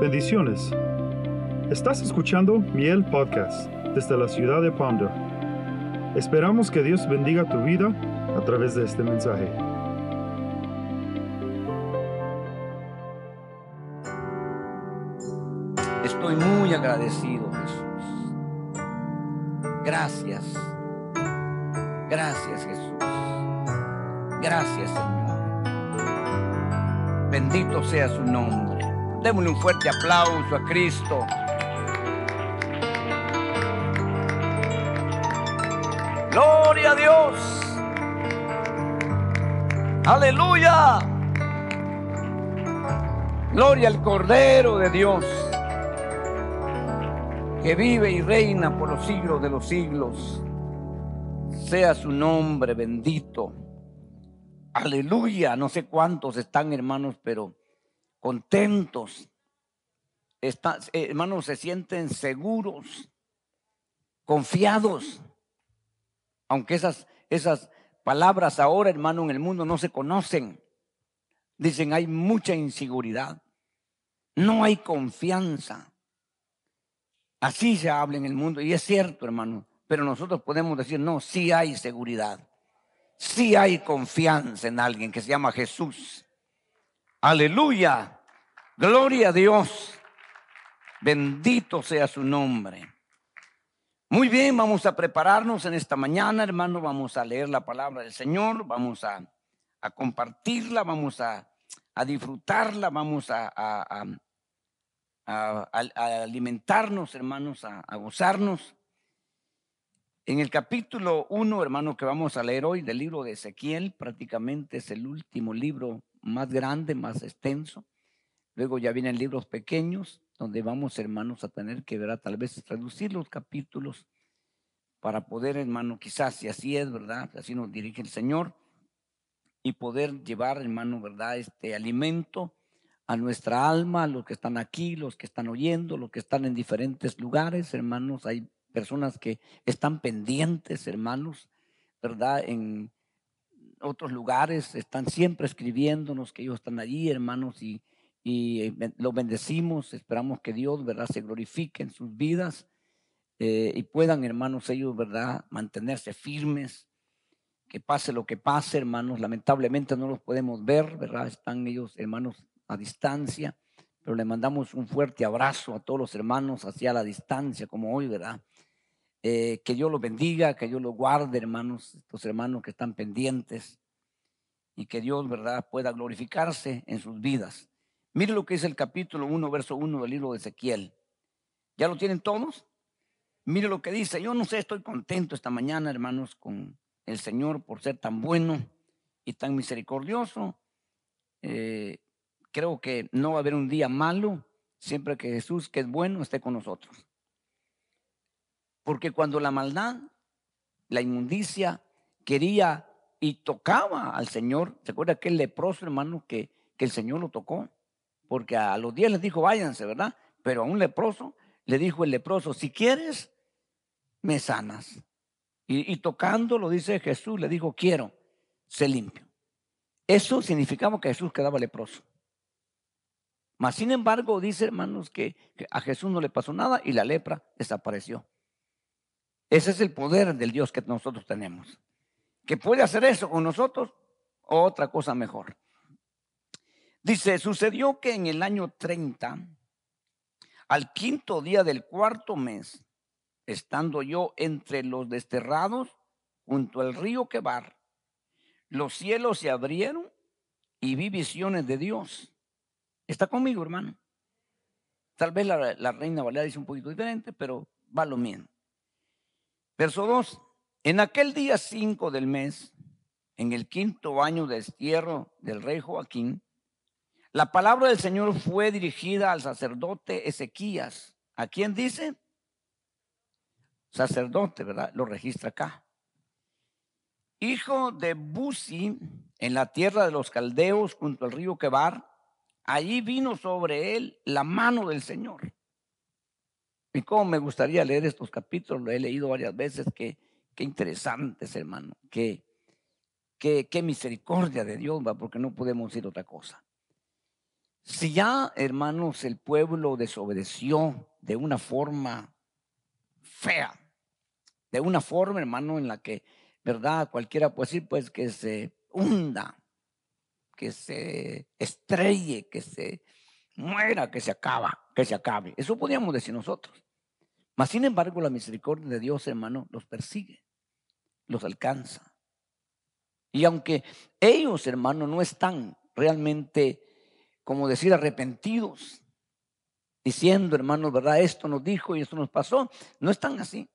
Bendiciones. Estás escuchando Miel Podcast desde la ciudad de Ponder. Esperamos que Dios bendiga tu vida a través de este mensaje. Estoy muy agradecido, Jesús. Gracias. Gracias, Jesús. Gracias, Señor. Bendito sea su nombre. Démosle un fuerte aplauso a Cristo. Gloria a Dios. Aleluya. Gloria al Cordero de Dios, que vive y reina por los siglos de los siglos. Sea su nombre bendito. Aleluya. No sé cuántos están, hermanos, pero contentos. Están, hermanos, se sienten seguros, confiados. Aunque esas, esas palabras ahora, hermano, en el mundo no se conocen. Dicen, hay mucha inseguridad. No hay confianza. Así se habla en el mundo. Y es cierto, hermano. Pero nosotros podemos decir, no, sí hay seguridad. Sí hay confianza en alguien que se llama Jesús. Aleluya. Gloria a Dios. Bendito sea su nombre. Muy bien, vamos a prepararnos en esta mañana, hermano. Vamos a leer la palabra del Señor. Vamos a, a compartirla. Vamos a, a, disfrutarla. Vamos a, a alimentarnos, hermanos, a gozarnos. En el capítulo 1, hermano, que vamos a leer hoy del libro de Ezequiel, prácticamente es el último libro más grande, más extenso. Luego ya vienen libros pequeños, donde vamos, hermanos, a tener que ver, tal vez reducir los capítulos para poder, hermano, quizás, si así es, ¿verdad? Así nos dirige el Señor, y poder llevar, hermano, ¿verdad? Este alimento a nuestra alma, a los que están aquí, los que están oyendo, los que están en diferentes lugares, hermanos. Hay personas que están pendientes, hermanos, ¿verdad? En otros lugares están siempre escribiéndonos que ellos están allí, hermanos, y, y los bendecimos. Esperamos que Dios, ¿verdad?, se glorifique en sus vidas eh, y puedan, hermanos, ellos, ¿verdad?, mantenerse firmes. Que pase lo que pase, hermanos, lamentablemente no los podemos ver, ¿verdad? Están ellos, hermanos, a distancia, pero le mandamos un fuerte abrazo a todos los hermanos hacia la distancia, como hoy, ¿verdad? Eh, que Dios los bendiga, que Dios los guarde, hermanos, estos hermanos que están pendientes y que Dios, ¿verdad?, pueda glorificarse en sus vidas. Mire lo que es el capítulo 1, verso 1 del libro de Ezequiel. ¿Ya lo tienen todos? Mire lo que dice. Yo no sé, estoy contento esta mañana, hermanos, con el Señor por ser tan bueno y tan misericordioso. Eh, creo que no va a haber un día malo siempre que Jesús, que es bueno, esté con nosotros. Porque cuando la maldad, la inmundicia, quería y tocaba al Señor, ¿se acuerda aquel leproso, hermano, que, que el Señor lo tocó? Porque a los diez les dijo, váyanse, ¿verdad? Pero a un leproso le dijo el leproso, si quieres, me sanas. Y, y tocando, lo dice Jesús, le dijo, quiero, sé limpio. Eso significaba que Jesús quedaba leproso. Mas, sin embargo, dice, hermanos, que a Jesús no le pasó nada y la lepra desapareció. Ese es el poder del Dios que nosotros tenemos. Que puede hacer eso con nosotros o otra cosa mejor. Dice, sucedió que en el año 30, al quinto día del cuarto mes, estando yo entre los desterrados junto al río Quebar, los cielos se abrieron y vi visiones de Dios. ¿Está conmigo, hermano? Tal vez la, reina Valera dice un poquito diferente, pero va lo mismo. Verso 2. En aquel día 5 del mes, en el quinto año de destierro del rey Joaquín, la palabra del Señor fue dirigida al sacerdote Ezequías. ¿A quién dice? Sacerdote, ¿verdad? Lo registra acá. Hijo de Buzi, en la tierra de los caldeos, junto al río Quebar, allí vino sobre él la mano del Señor. Y cómo me gustaría leer estos capítulos, lo he leído varias veces, qué, qué interesantes, hermano, qué, qué, qué misericordia de Dios, va, porque no podemos decir otra cosa. Si ya, hermanos, el pueblo desobedeció de una forma fea, de una forma, hermano, en la que, ¿verdad? Cualquiera puede decir, pues, que se hunda, que se estrelle, que se muera, que se acaba, que se acabe. Eso podríamos decir nosotros. Mas, sin embargo, la misericordia de Dios, hermano, los persigue, los alcanza. Y aunque ellos, hermano, no están realmente, como decir, arrepentidos, diciendo, hermano, ¿verdad? Esto nos dijo y esto nos pasó, no están así.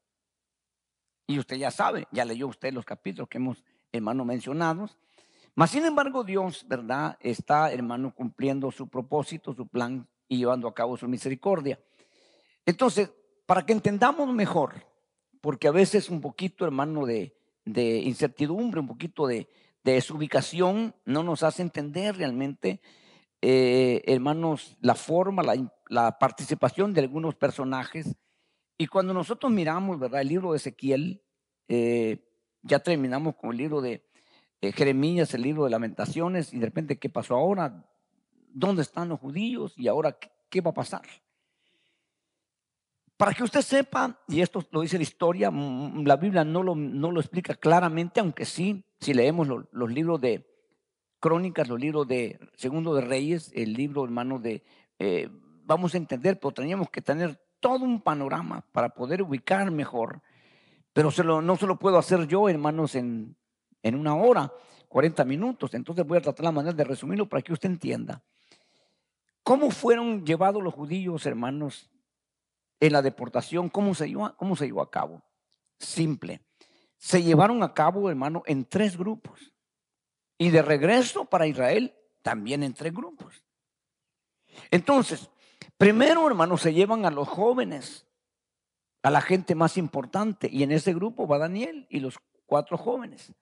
Y usted ya sabe, ya leyó usted los capítulos que hemos, hermano, mencionados. Mas, sin embargo, Dios, ¿verdad? Está, hermano, cumpliendo su propósito, su plan llevando a cabo su misericordia. Entonces, para que entendamos mejor, porque a veces un poquito, hermano, de, incertidumbre, un poquito de, de desubicación, no nos hace entender realmente, eh, hermanos, la forma, la, la, participación de algunos personajes. Y cuando nosotros miramos, ¿verdad? El libro de Ezequiel, eh, ya terminamos con el libro de Jeremías, el libro de lamentaciones, y de repente, ¿qué pasó ahora? ¿Dónde están los judíos? ¿Y ahora qué, va a pasar? Para que usted sepa, y esto lo dice la historia, la Biblia no lo, no lo explica claramente, aunque sí, si leemos lo, los libros de crónicas, los libros de Segundo de Reyes, el libro hermano de, eh, vamos a entender, pero teníamos que tener todo un panorama para poder ubicar mejor, pero no se lo puedo hacer yo, hermanos, en, en una hora, 40 minutos, entonces voy a tratar la manera de resumirlo para que usted entienda. ¿Cómo fueron llevados los judíos, hermanos, en la deportación, ¿cómo se, llevó, ¿cómo se llevó a cabo? Simple. Se llevaron a cabo, hermano, en tres grupos. Y de regreso para Israel, también en tres grupos. Entonces, primero, hermano, se llevan a los jóvenes, a la gente más importante. Y en ese grupo va Daniel y los cuatro jóvenes.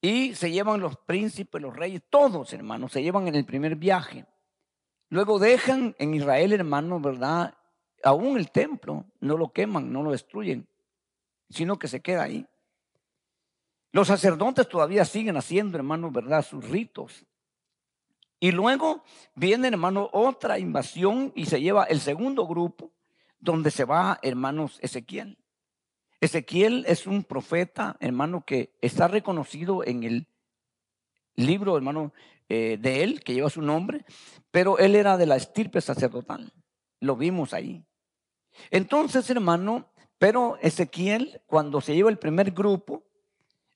Y se llevan los príncipes, los reyes, todos, hermanos, se llevan en el primer viaje. Luego dejan en Israel, hermano, ¿verdad? aún el templo no lo queman, no lo destruyen, sino que se queda ahí. Los sacerdotes todavía siguen haciendo, hermanos, ¿verdad? Sus ritos. Y luego viene, hermano, otra invasión y se lleva el segundo grupo, donde se va, hermanos, Ezequiel. Ezequiel es un profeta, hermano, que está reconocido en el libro, hermano, eh, de él, que lleva su nombre, pero él era de la estirpe sacerdotal. Lo vimos ahí. Entonces, hermano, pero Ezequiel, cuando se lleva el primer grupo,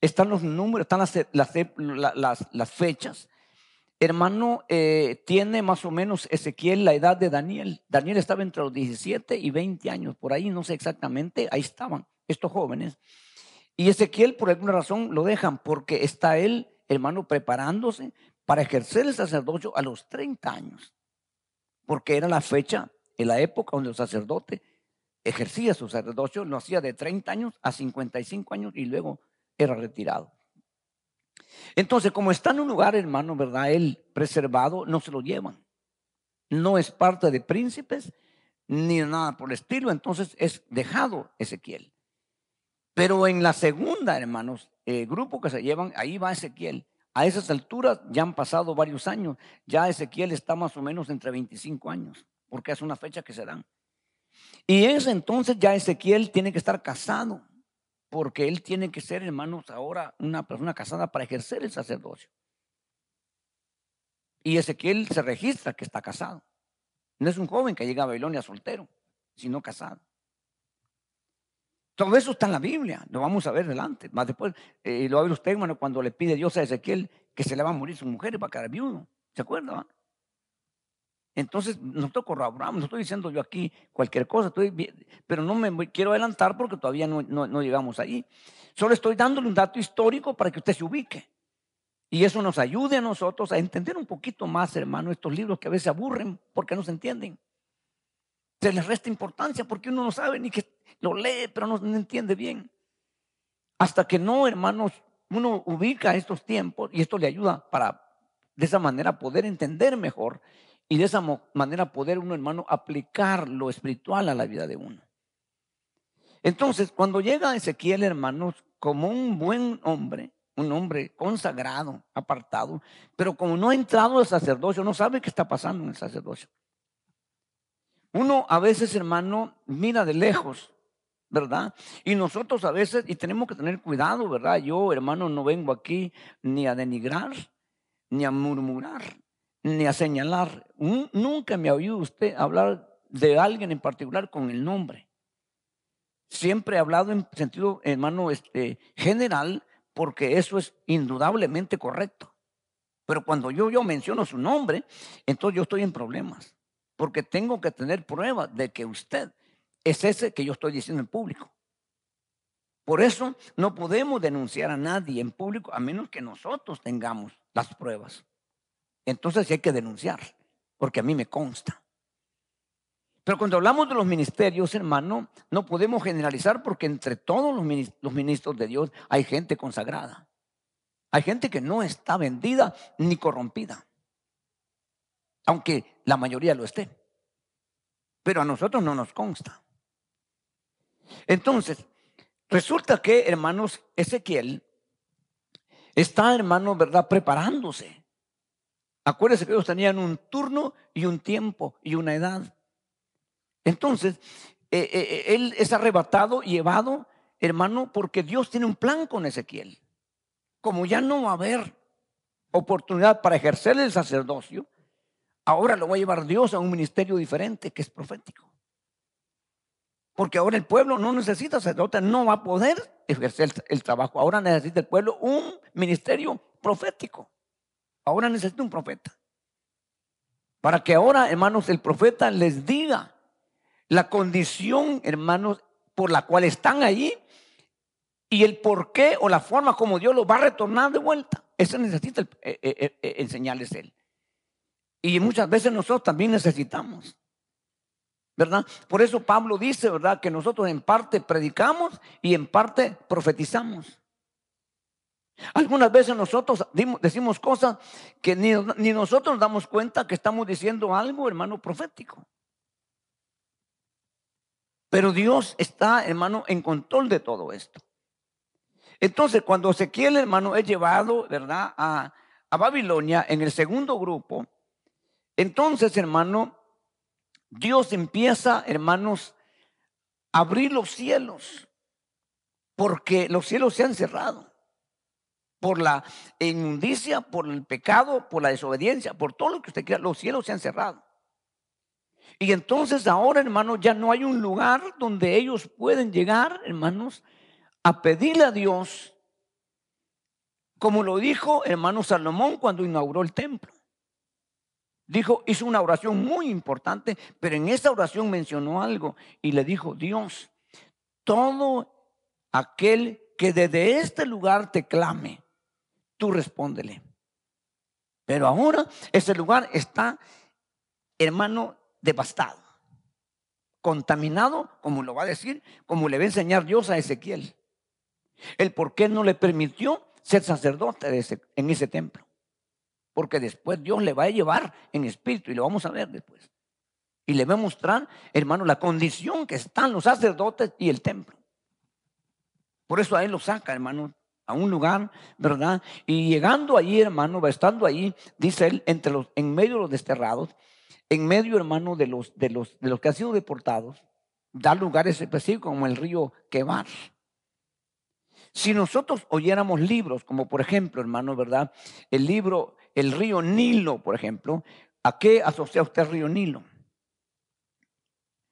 están los números, están las, las, fechas. Hermano, eh, tiene más o menos Ezequiel la edad de Daniel. Daniel estaba entre los 17 y 20 años, por ahí no sé exactamente, ahí estaban estos jóvenes. Y Ezequiel por alguna razón lo dejan porque está él, hermano, preparándose para ejercer el sacerdocio a los 30 años, porque era la fecha en la época donde el sacerdote ejercía su sacerdocio, lo hacía de 30 años a 55 años y luego era retirado. Entonces, como está en un lugar, hermano, ¿verdad? Él preservado, no se lo llevan. No es parte de príncipes ni nada por el estilo, entonces es dejado Ezequiel. Pero en la segunda, hermanos, el grupo que se llevan, ahí va Ezequiel. A esas alturas ya han pasado varios años. Ya Ezequiel está más o menos entre 25 años porque es una fecha que se dan. Y es entonces ya Ezequiel tiene que estar casado, porque él tiene que ser, hermanos, ahora una persona casada para ejercer el sacerdocio. Y Ezequiel se registra que está casado. No es un joven que llega a Babilonia soltero, sino casado. Todo eso está en la Biblia, lo vamos a ver delante. Más después, eh, lo va a ver usted, hermano, cuando le pide Dios a Ezequiel que se le va a morir su mujer y va a quedar viudo. ¿Se acuerda? Entonces, nosotros corroboramos, no estoy diciendo yo aquí cualquier cosa, pero no me quiero adelantar porque todavía no, no, llegamos ahí. Solo estoy dándole un dato histórico para que usted se ubique. Y eso nos ayude a nosotros a entender un poquito más, hermano, estos libros que a veces aburren porque no se entienden. Se les resta importancia porque uno no sabe ni que lo lee, pero no, entiende bien. Hasta que no, hermanos, uno ubica estos tiempos y esto le ayuda para de esa manera poder entender mejor y de esa manera poder uno, hermano, aplicar lo espiritual a la vida de uno. Entonces, cuando llega Ezequiel, hermanos, como un buen hombre, un hombre consagrado, apartado, pero como no ha entrado al sacerdocio, no sabe qué está pasando en el sacerdocio. Uno a veces, hermano, mira de lejos, ¿verdad? Y nosotros a veces, y tenemos que tener cuidado, ¿verdad? Yo, hermano, no vengo aquí ni a denigrar, ni a murmurar, ni a señalar. Nunca me ha oído usted hablar de alguien en particular con el nombre. Siempre he hablado en sentido, hermano, este, general, porque eso es indudablemente correcto. Pero cuando yo, menciono su nombre, entonces yo estoy en problemas, porque tengo que tener pruebas de que usted es ese que yo estoy diciendo en público. Por eso no podemos denunciar a nadie en público a menos que nosotros tengamos las pruebas. Entonces hay que denunciar, porque a mí me consta. Pero cuando hablamos de los ministerios, hermano, no podemos generalizar porque entre todos los ministros de Dios hay gente consagrada. Hay gente que no está vendida ni corrompida, aunque la mayoría lo esté. Pero a nosotros no nos consta. Entonces, resulta que, hermanos, Ezequiel está, hermano, ¿verdad? Preparándose. Acuérdense que ellos tenían un turno y un tiempo y una edad. Entonces, eh, eh, eh, él es arrebatado, llevado, hermano, porque Dios tiene un plan con Ezequiel. Como ya no va a haber oportunidad para ejercer el sacerdocio, ahora lo va a llevar Dios a un ministerio diferente que es profético. Porque ahora el pueblo no necesita sacerdote, no va a poder ejercer el trabajo. Ahora necesita el pueblo un ministerio profético. Ahora necesita un profeta. Para que ahora, hermanos, el profeta les diga la condición, hermanos, por la cual están allí y el por qué o la forma como Dios los va a retornar de vuelta. Eso necesita eh, eh, eh, enseñarles Él. Y muchas veces nosotros también necesitamos. ¿Verdad? Por eso Pablo dice, ¿verdad? Que nosotros en parte predicamos y en parte profetizamos. Algunas veces nosotros decimos cosas que ni, ni nosotros nos damos cuenta que estamos diciendo algo, hermano, profético. Pero Dios está, hermano, en control de todo esto. Entonces, cuando Ezequiel, hermano, es llevado, ¿verdad?, a, a Babilonia en el segundo grupo, entonces, hermano, Dios empieza, hermanos, a abrir los cielos, porque los cielos se han cerrado por la inmundicia, por el pecado, por la desobediencia, por todo lo que usted quiera, los cielos se han cerrado. Y entonces ahora, hermanos, ya no hay un lugar donde ellos pueden llegar, hermanos, a pedirle a Dios, como lo dijo hermano Salomón cuando inauguró el templo. Dijo, hizo una oración muy importante, pero en esa oración mencionó algo y le dijo, Dios, todo aquel que desde este lugar te clame, tú respóndele. Pero ahora ese lugar está, hermano, devastado, contaminado, como lo va a decir, como le va a enseñar Dios a Ezequiel. El por qué no le permitió ser sacerdote en ese templo. Porque después Dios le va a llevar en espíritu y lo vamos a ver después. Y le va a mostrar, hermano, la condición que están los sacerdotes y el templo. Por eso a él lo saca, hermano, a un lugar, ¿verdad? Y llegando allí, hermano, va estando ahí, dice él, entre los, en medio de los desterrados, en medio, hermano, de los, de los, de los que han sido deportados, da lugares específicos como el río Quebar. Si nosotros oyéramos libros, como por ejemplo, hermano, ¿verdad? El libro, el río Nilo, por ejemplo, ¿a qué asocia usted el río Nilo?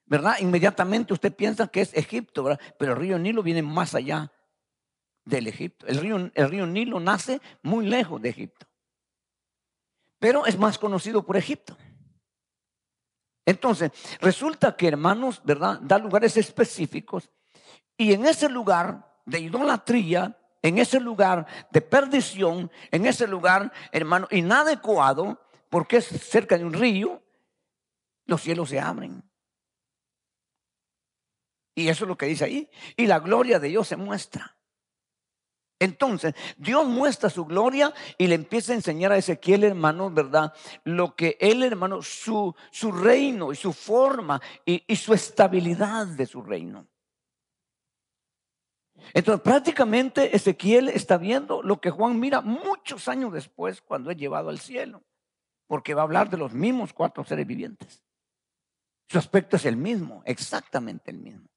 ¿Verdad? Inmediatamente usted piensa que es Egipto, ¿verdad? Pero el río Nilo viene más allá del Egipto. El río, el río Nilo nace muy lejos de Egipto. Pero es más conocido por Egipto. Entonces, resulta que hermanos, ¿verdad? Da lugares específicos y en ese lugar de idolatría, en ese lugar de perdición, en ese lugar, hermano, inadecuado, porque es cerca de un río, los cielos se abren. Y eso es lo que dice ahí. Y la gloria de Dios se muestra. Entonces, Dios muestra su gloria y le empieza a enseñar a Ezequiel, hermano, ¿verdad? Lo que él, hermano, su, su reino y su forma y, y su estabilidad de su reino. Entonces prácticamente Ezequiel está viendo lo que Juan mira muchos años después cuando es llevado al cielo, porque va a hablar de los mismos cuatro seres vivientes. Su aspecto es el mismo, exactamente el mismo.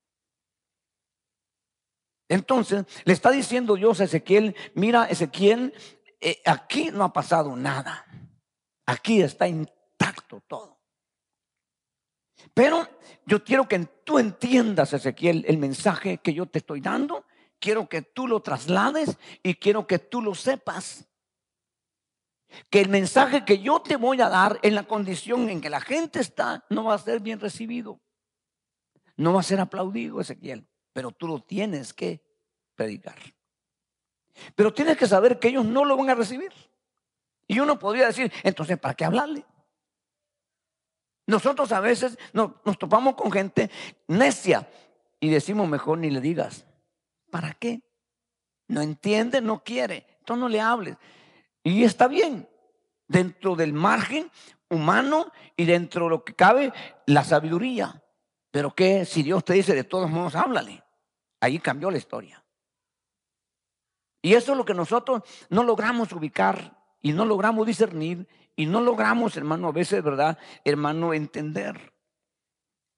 Entonces le está diciendo Dios a Ezequiel, mira Ezequiel, eh, aquí no ha pasado nada, aquí está intacto todo. Pero yo quiero que tú entiendas, Ezequiel, el mensaje que yo te estoy dando, quiero que tú lo traslades y quiero que tú lo sepas. Que el mensaje que yo te voy a dar en la condición en que la gente está no va a ser bien recibido. No va a ser aplaudido, Ezequiel pero tú lo tienes que predicar. Pero tienes que saber que ellos no lo van a recibir. Y uno podría decir, entonces, ¿para qué hablarle? Nosotros a veces nos, topamos con gente necia y decimos mejor ni le digas. ¿Para qué? No entiende, no quiere. Entonces no le hables. Y está bien. Dentro del margen humano y dentro de lo que cabe, la sabiduría. Pero que si Dios te dice de todos modos, háblale. Ahí cambió la historia. Y eso es lo que nosotros no logramos ubicar y no logramos discernir y no logramos, hermano, a veces, ¿verdad? Hermano, entender.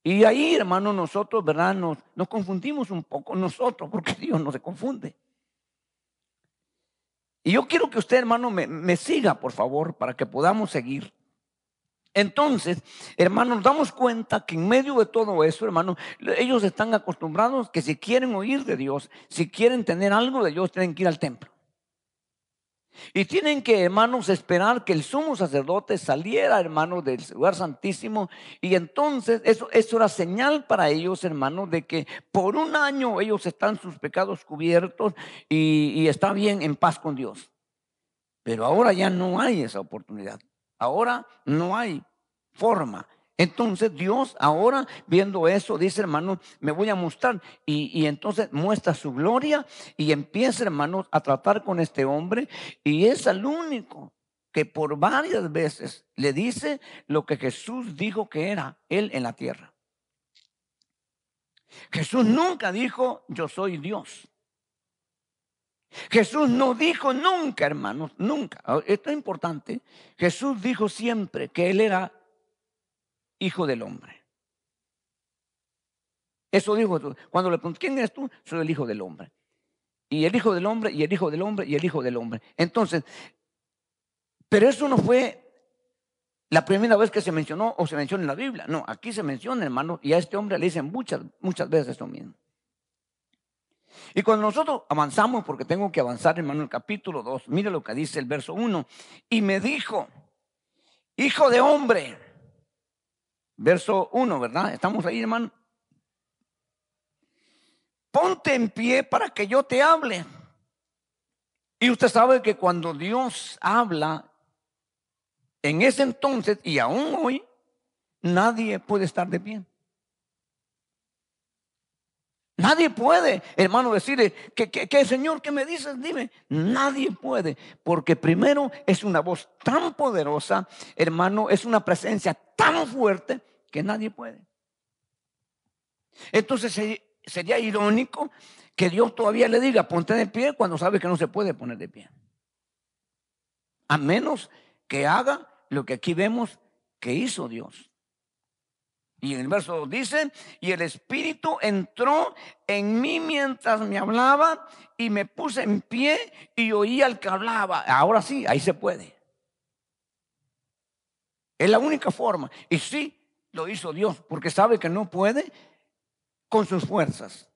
Y ahí, hermano, nosotros, ¿verdad? Nos, nos confundimos un poco nosotros, porque Dios no se confunde. Y yo quiero que usted, hermano, me, me siga, por favor, para que podamos seguir. Entonces, hermanos, nos damos cuenta que en medio de todo eso, hermanos, ellos están acostumbrados que si quieren oír de Dios, si quieren tener algo de Dios, tienen que ir al templo. Y tienen que, hermanos, esperar que el sumo sacerdote saliera, hermanos, del lugar santísimo. Y entonces eso, eso era señal para ellos, hermanos, de que por un año ellos están sus pecados cubiertos y, y está bien en paz con Dios. Pero ahora ya no hay esa oportunidad. Ahora no hay forma. Entonces Dios ahora viendo eso dice, hermanos, me voy a mostrar. Y, y, entonces muestra su gloria y empieza, hermanos, a tratar con este hombre. Y es el único que por varias veces le dice lo que Jesús dijo que era él en la tierra. Jesús nunca dijo, yo soy Dios. Jesús no dijo nunca, hermanos, nunca. Esto es importante. Jesús dijo siempre que Él era hijo del hombre. Eso dijo cuando le pregunté, ¿quién eres tú? Soy el hijo del hombre. Y el hijo del hombre, y el hijo del hombre, y el hijo del hombre. Entonces, pero eso no fue la primera vez que se mencionó o se menciona en la Biblia. No, aquí se menciona, hermano, y a este hombre le dicen muchas, muchas veces esto mismo. Y cuando nosotros avanzamos, porque tengo que avanzar, hermano, el capítulo 2, mire lo que dice el verso 1. Y me dijo, hijo de hombre, verso 1, ¿verdad? Estamos ahí, hermano. Ponte en pie para que yo te hable. Y usted sabe que cuando Dios habla, en ese entonces y aún hoy, nadie puede estar de pie. Nadie puede, hermano, decirle, que, que, Señor, ¿qué me dices? Dime. Nadie puede, porque primero es una voz tan poderosa, hermano, es una presencia tan fuerte que nadie puede. Entonces sería irónico que Dios todavía le diga, ponte de pie cuando sabe que no se puede poner de pie. A menos que haga lo que aquí vemos que hizo Dios. Y en el verso 2 dice, y el Espíritu entró en mí mientras me hablaba y me puse en pie y oí al que hablaba. Ahora sí, ahí se puede. Es la única forma. Y sí, lo hizo Dios, porque sabe que no puede con sus fuerzas.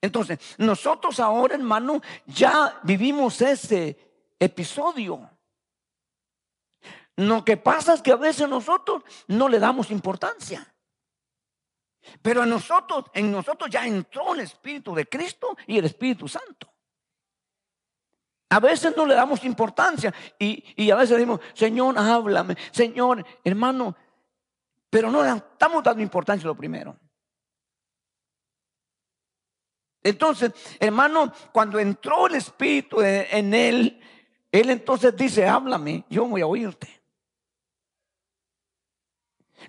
Entonces, nosotros ahora, hermano, ya vivimos ese episodio. Lo que pasa es que a veces nosotros no le damos importancia. Pero a nosotros, en nosotros ya entró el Espíritu de Cristo y el Espíritu Santo. A veces no le damos importancia y, y a veces decimos, Señor, háblame, Señor, hermano, pero no le estamos dando importancia lo primero. Entonces, hermano, cuando entró el Espíritu en él, él entonces dice, háblame, yo voy a oírte.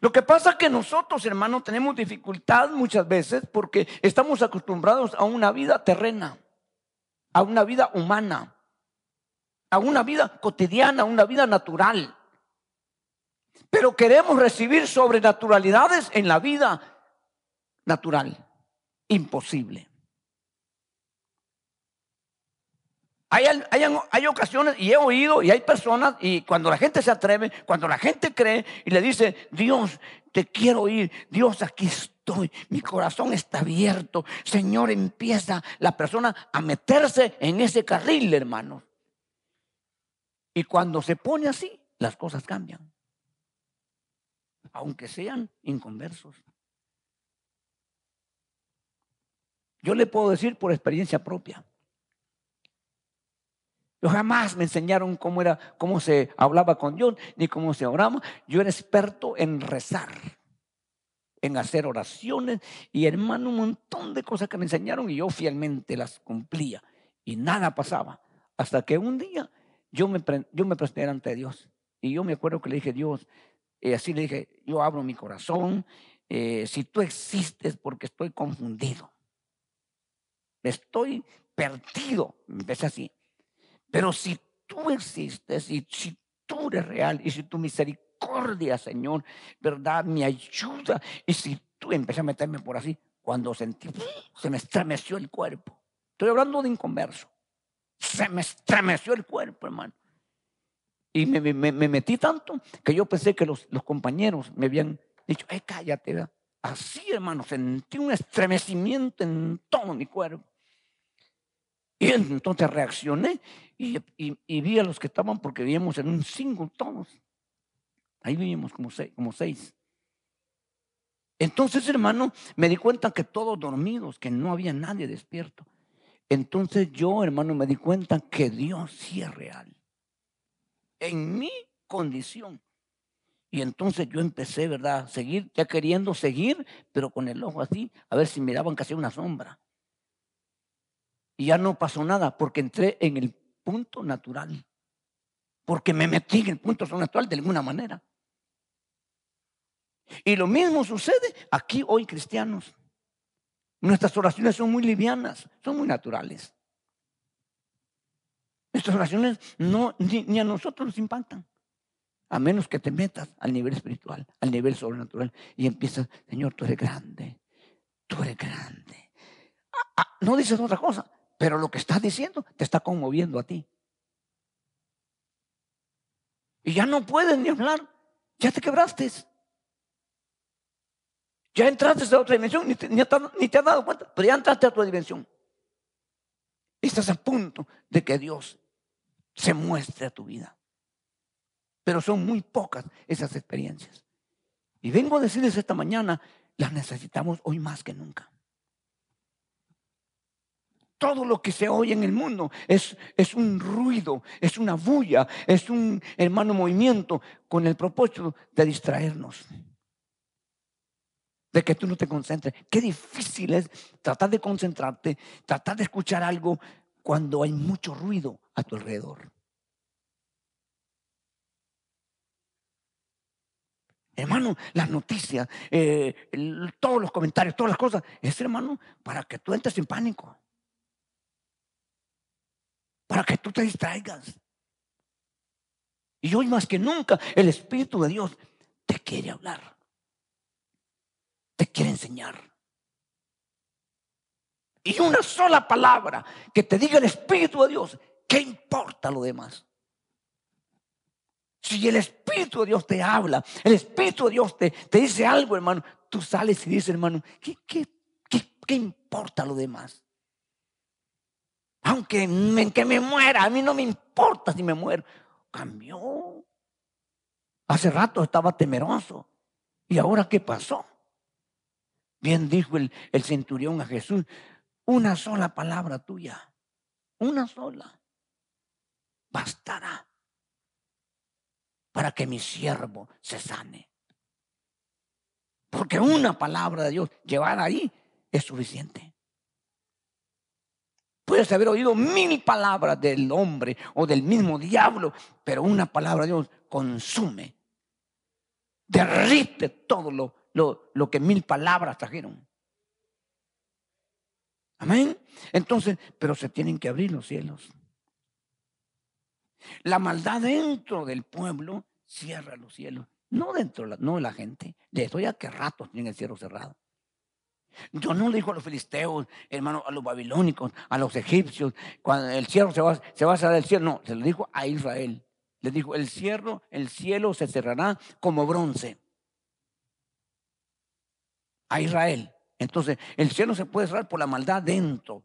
Lo que pasa es que nosotros, hermanos, tenemos dificultad muchas veces porque estamos acostumbrados a una vida terrena, a una vida humana, a una vida cotidiana, a una vida natural. Pero queremos recibir sobrenaturalidades en la vida natural. Imposible. Hay, hay, ocasiones, y he oído, y hay personas, y cuando la gente se atreve, cuando la gente cree y le dice, Dios, te quiero oír, Dios, aquí estoy, mi corazón está abierto, Señor, empieza la persona a meterse en ese carril, hermano. Y cuando se pone así, las cosas cambian, aunque sean inconversos. Yo le puedo decir por experiencia propia. Yo jamás me enseñaron cómo era, cómo se hablaba con Dios, ni cómo se oraba. Yo era experto en rezar, en hacer oraciones y hermano, un montón de cosas que me enseñaron y yo fielmente las cumplía y nada pasaba. Hasta que un día yo me, yo me presté ante Dios y yo me acuerdo que le dije, Dios, y así le dije, yo abro mi corazón, eh, si tú existes porque estoy confundido, estoy perdido, empecé así. Pero si tú existes y si tú eres real y si tu misericordia, Señor, ¿verdad? Me ayuda. Y si tú empecé a meterme por así, cuando sentí, se me estremeció el cuerpo. Estoy hablando de inconverso. Se me estremeció el cuerpo, hermano. Y me, metí tanto que yo pensé que los, compañeros me habían dicho, ay, cállate. Así, hermano, sentí un estremecimiento en todo mi cuerpo. Y entonces reaccioné y, vi a los que estaban porque vivíamos en un single todos. Ahí seis, como seis. Entonces, hermano, me di cuenta que todos dormidos, que no había nadie despierto. Entonces yo, hermano, me di cuenta que Dios sí es real. En mi condición. Y entonces yo empecé, ¿verdad? A seguir, ya queriendo seguir, pero con el ojo así, a ver si miraban hacía una sombra. Y ya no pasó nada porque entré en el punto natural. Porque me metí en el punto natural de alguna manera. Y lo mismo sucede aquí hoy, cristianos. Nuestras oraciones son muy livianas, son muy naturales. Nuestras oraciones no, ni, a nosotros nos impactan. A menos que te metas al nivel espiritual, al nivel sobrenatural y empiezas, Señor, tú eres grande, tú eres grande. Ah, ah, no dices otra cosa, pero lo que estás diciendo te está conmoviendo a ti. Y ya no puedes ni hablar. Ya te quebraste. Ya entraste a otra dimensión, ni te, has dado cuenta, pero ya entraste a otra dimensión. Estás a punto de que Dios se muestre a tu vida. Pero son muy pocas esas experiencias. Y vengo a decirles esta mañana, las necesitamos hoy más que nunca todo lo que se oye en el mundo es, es un ruido, es una bulla, es un hermano movimiento con el propósito de distraernos. De que tú no te concentres. Qué difícil es tratar de concentrarte, tratar de escuchar algo cuando hay mucho ruido a tu alrededor. Hermano, las noticias, eh, todos los comentarios, todas las cosas, es hermano para que tú entres en pánico para que tú te distraigas. Y hoy más que nunca el Espíritu de Dios te quiere hablar, te quiere enseñar. Y una sola palabra que te diga el Espíritu de Dios, ¿qué importa lo demás? Si el Espíritu de Dios te habla, el Espíritu de Dios te, te dice algo, hermano, tú sales y dices, hermano, ¿qué, qué, qué, qué importa lo demás? Aunque me, que me muera, a mí no me importa si me muero. Cambió. Hace rato estaba temeroso. ¿Y ahora qué pasó? Bien dijo el, centurión a Jesús, una sola palabra tuya, una sola, bastará para que mi siervo se sane. Porque una palabra de Dios llevada ahí es suficiente. Puedes haber oído mil palabras del hombre o del mismo diablo, pero una palabra de Dios consume. derrite todo lo, lo, que mil palabras trajeron. Amén. Entonces, pero se tienen que abrir los cielos. La maldad dentro del pueblo cierra los cielos. No dentro, no de la gente. De esto ya que rato tiene el cielo cerrado. Yo no le dijo a los filisteos, hermano, a los babilónicos, a los egipcios, cuando el cielo se va, se va a cerrar el cielo. No, se lo dijo a Israel. Le dijo, el cielo, el cielo se cerrará como bronce. A Israel. Entonces, el cielo se puede cerrar por la maldad dentro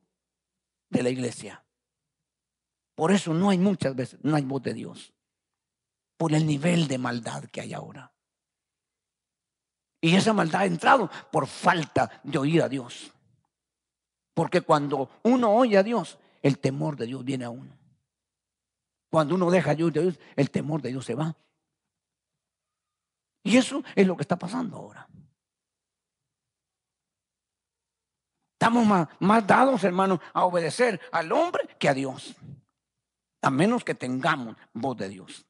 de la iglesia. Por eso no hay muchas veces, no hay voz de Dios. Por el nivel de maldad que hay ahora. Y esa maldad ha entrado por falta de oír a Dios. Porque cuando uno oye a Dios, el temor de Dios viene a uno. Cuando uno deja a Dios, el temor de Dios se va. Y eso es lo que está pasando ahora. Estamos más, más dados, hermanos, a obedecer al hombre que a Dios. A menos que tengamos voz de Dios.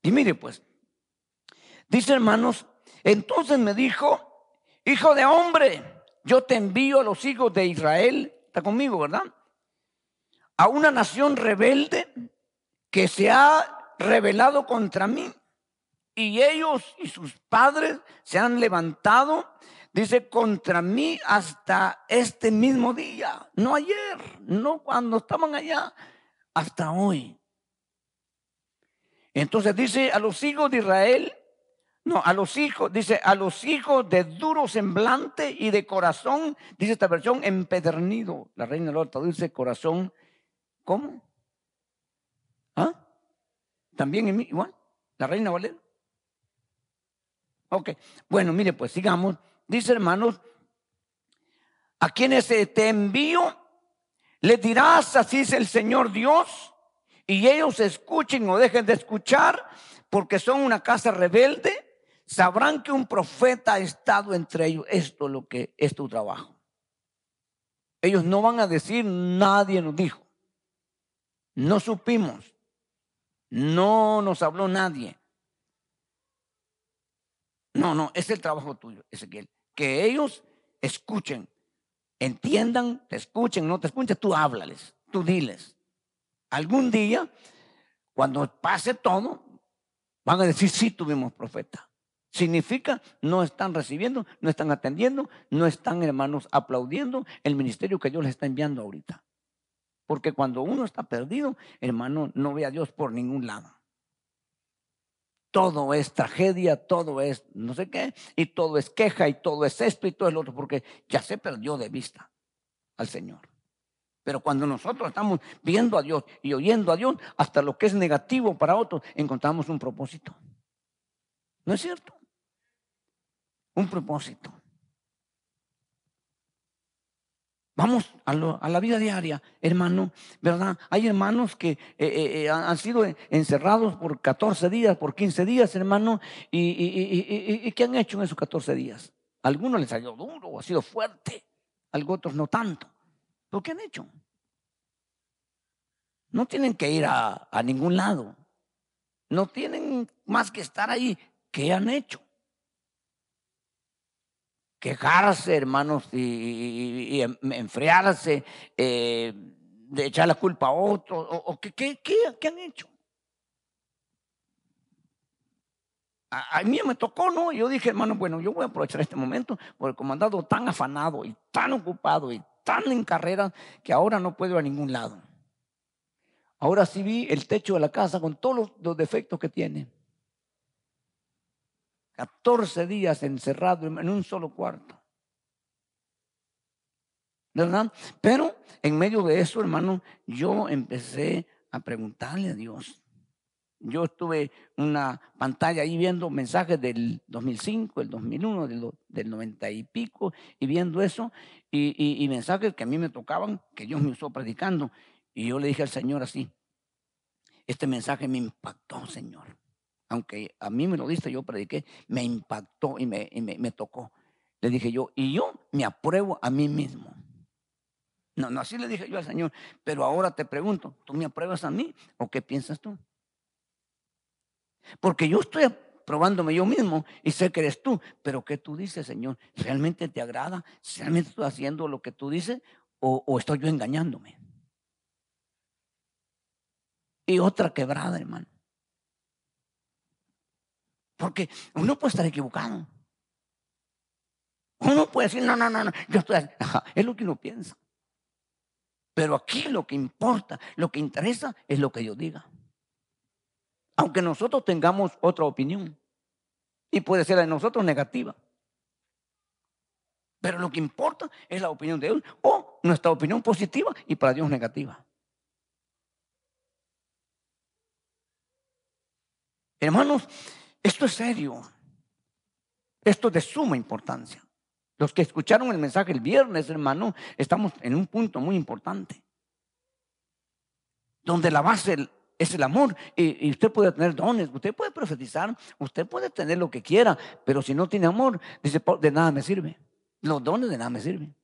Y mire pues, dice hermanos, entonces me dijo, hijo de hombre, yo te envío a los hijos de Israel, está conmigo, ¿verdad? A una nación rebelde que se ha rebelado contra mí. Y ellos y sus padres se han levantado, dice, contra mí hasta este mismo día. No ayer, no cuando estaban allá, hasta hoy. Entonces dice a los hijos de Israel, no, a los hijos, dice, a los hijos de duro semblante y de corazón, dice esta versión, empedernido. La reina Lorta dice corazón, ¿cómo? ¿Ah? ¿También en mí? igual? ¿La reina Valera? Ok, bueno, mire, pues sigamos. Dice, hermanos, a quienes te envío, les dirás, así es el Señor Dios, y ellos escuchen o dejen de escuchar, porque son una casa rebelde sabrán que un profeta ha estado entre ellos. Esto es lo que es tu trabajo. Ellos no van a decir, nadie nos dijo. No supimos. No nos habló nadie. No, no, es el trabajo tuyo, Ezequiel. Que ellos escuchen, entiendan, te escuchen, no te escuchen, tú háblales, tú diles. Algún día, cuando pase todo, van a decir, sí tuvimos profeta. Significa no están recibiendo, no están atendiendo, no están, hermanos, aplaudiendo el ministerio que Dios les está enviando ahorita. Porque cuando uno está perdido, hermano, no ve a Dios por ningún lado. Todo es tragedia, todo es no sé qué, y todo es queja, y todo es esto y todo es lo otro, porque ya se perdió de vista al Señor. Pero cuando nosotros estamos viendo a Dios y oyendo a Dios, hasta lo que es negativo para otros, encontramos un propósito. ¿No es cierto? un propósito. Vamos a, la vida diaria, hermano, ¿verdad? Hay hermanos que eh, eh, eh, han sido encerrados por 14 días, por 15 días, hermano, y, ¿qué han hecho en esos 14 días? algunos les ha ido duro, ha sido fuerte, algunos otros no tanto. ¿Pero qué han hecho? No tienen que ir a, a ningún lado. No tienen más que estar ahí. ¿Qué han hecho? Quejarse, hermanos, y, enfriarse, eh, de echar la culpa a otro, o, ¿qué, han hecho? A, mí me tocó, ¿no? Yo dije, hermano, bueno, yo voy a aprovechar este momento porque como andado tan afanado y tan ocupado y tan en carrera que ahora no puedo ir a ningún lado. Ahora sí vi el techo de la casa con todos los defectos que tiene. 14 días encerrado en un solo cuarto. ¿Verdad? Pero en medio de eso, hermano, yo empecé a preguntarle a Dios. Yo estuve una pantalla ahí viendo mensajes del 2005, el 2001, del, del 90 y pico, y viendo eso, y, y mensajes que a mí me tocaban, que Dios me usó predicando. Y yo le dije al Señor así, este mensaje me impactó, Señor aunque a mí me lo diste, yo prediqué, me impactó y me, me, tocó. Le dije yo, y yo me apruebo a mí mismo. No, no, así le dije yo al Señor, pero ahora te pregunto, ¿tú me apruebas a mí o qué piensas tú? Porque yo estoy probándome yo mismo y sé que eres tú. Pero ¿qué tú dices, Señor? ¿Realmente te agrada? ¿Realmente estoy haciendo lo que tú dices? ¿O, o estoy yo engañándome? Y otra quebrada, hermano. Porque uno puede estar equivocado. Uno puede decir, no, no, no, no, yo estoy es lo que uno piensa. Pero aquí lo que importa, lo que interesa es lo que yo diga. Aunque nosotros tengamos otra opinión. Y puede ser de nosotros negativa. Pero lo que importa es la opinión de Dios o nuestra opinión positiva y para Dios negativa. Hermanos, esto es serio. Esto es de suma importancia. Los que escucharon el mensaje el viernes, hermano, estamos en un punto muy importante. Donde la base es el amor. Y, usted puede tener dones, usted puede profetizar, usted puede tener lo que quiera, pero si no tiene amor, dice, de nada me sirve. Los dones de nada me sirven.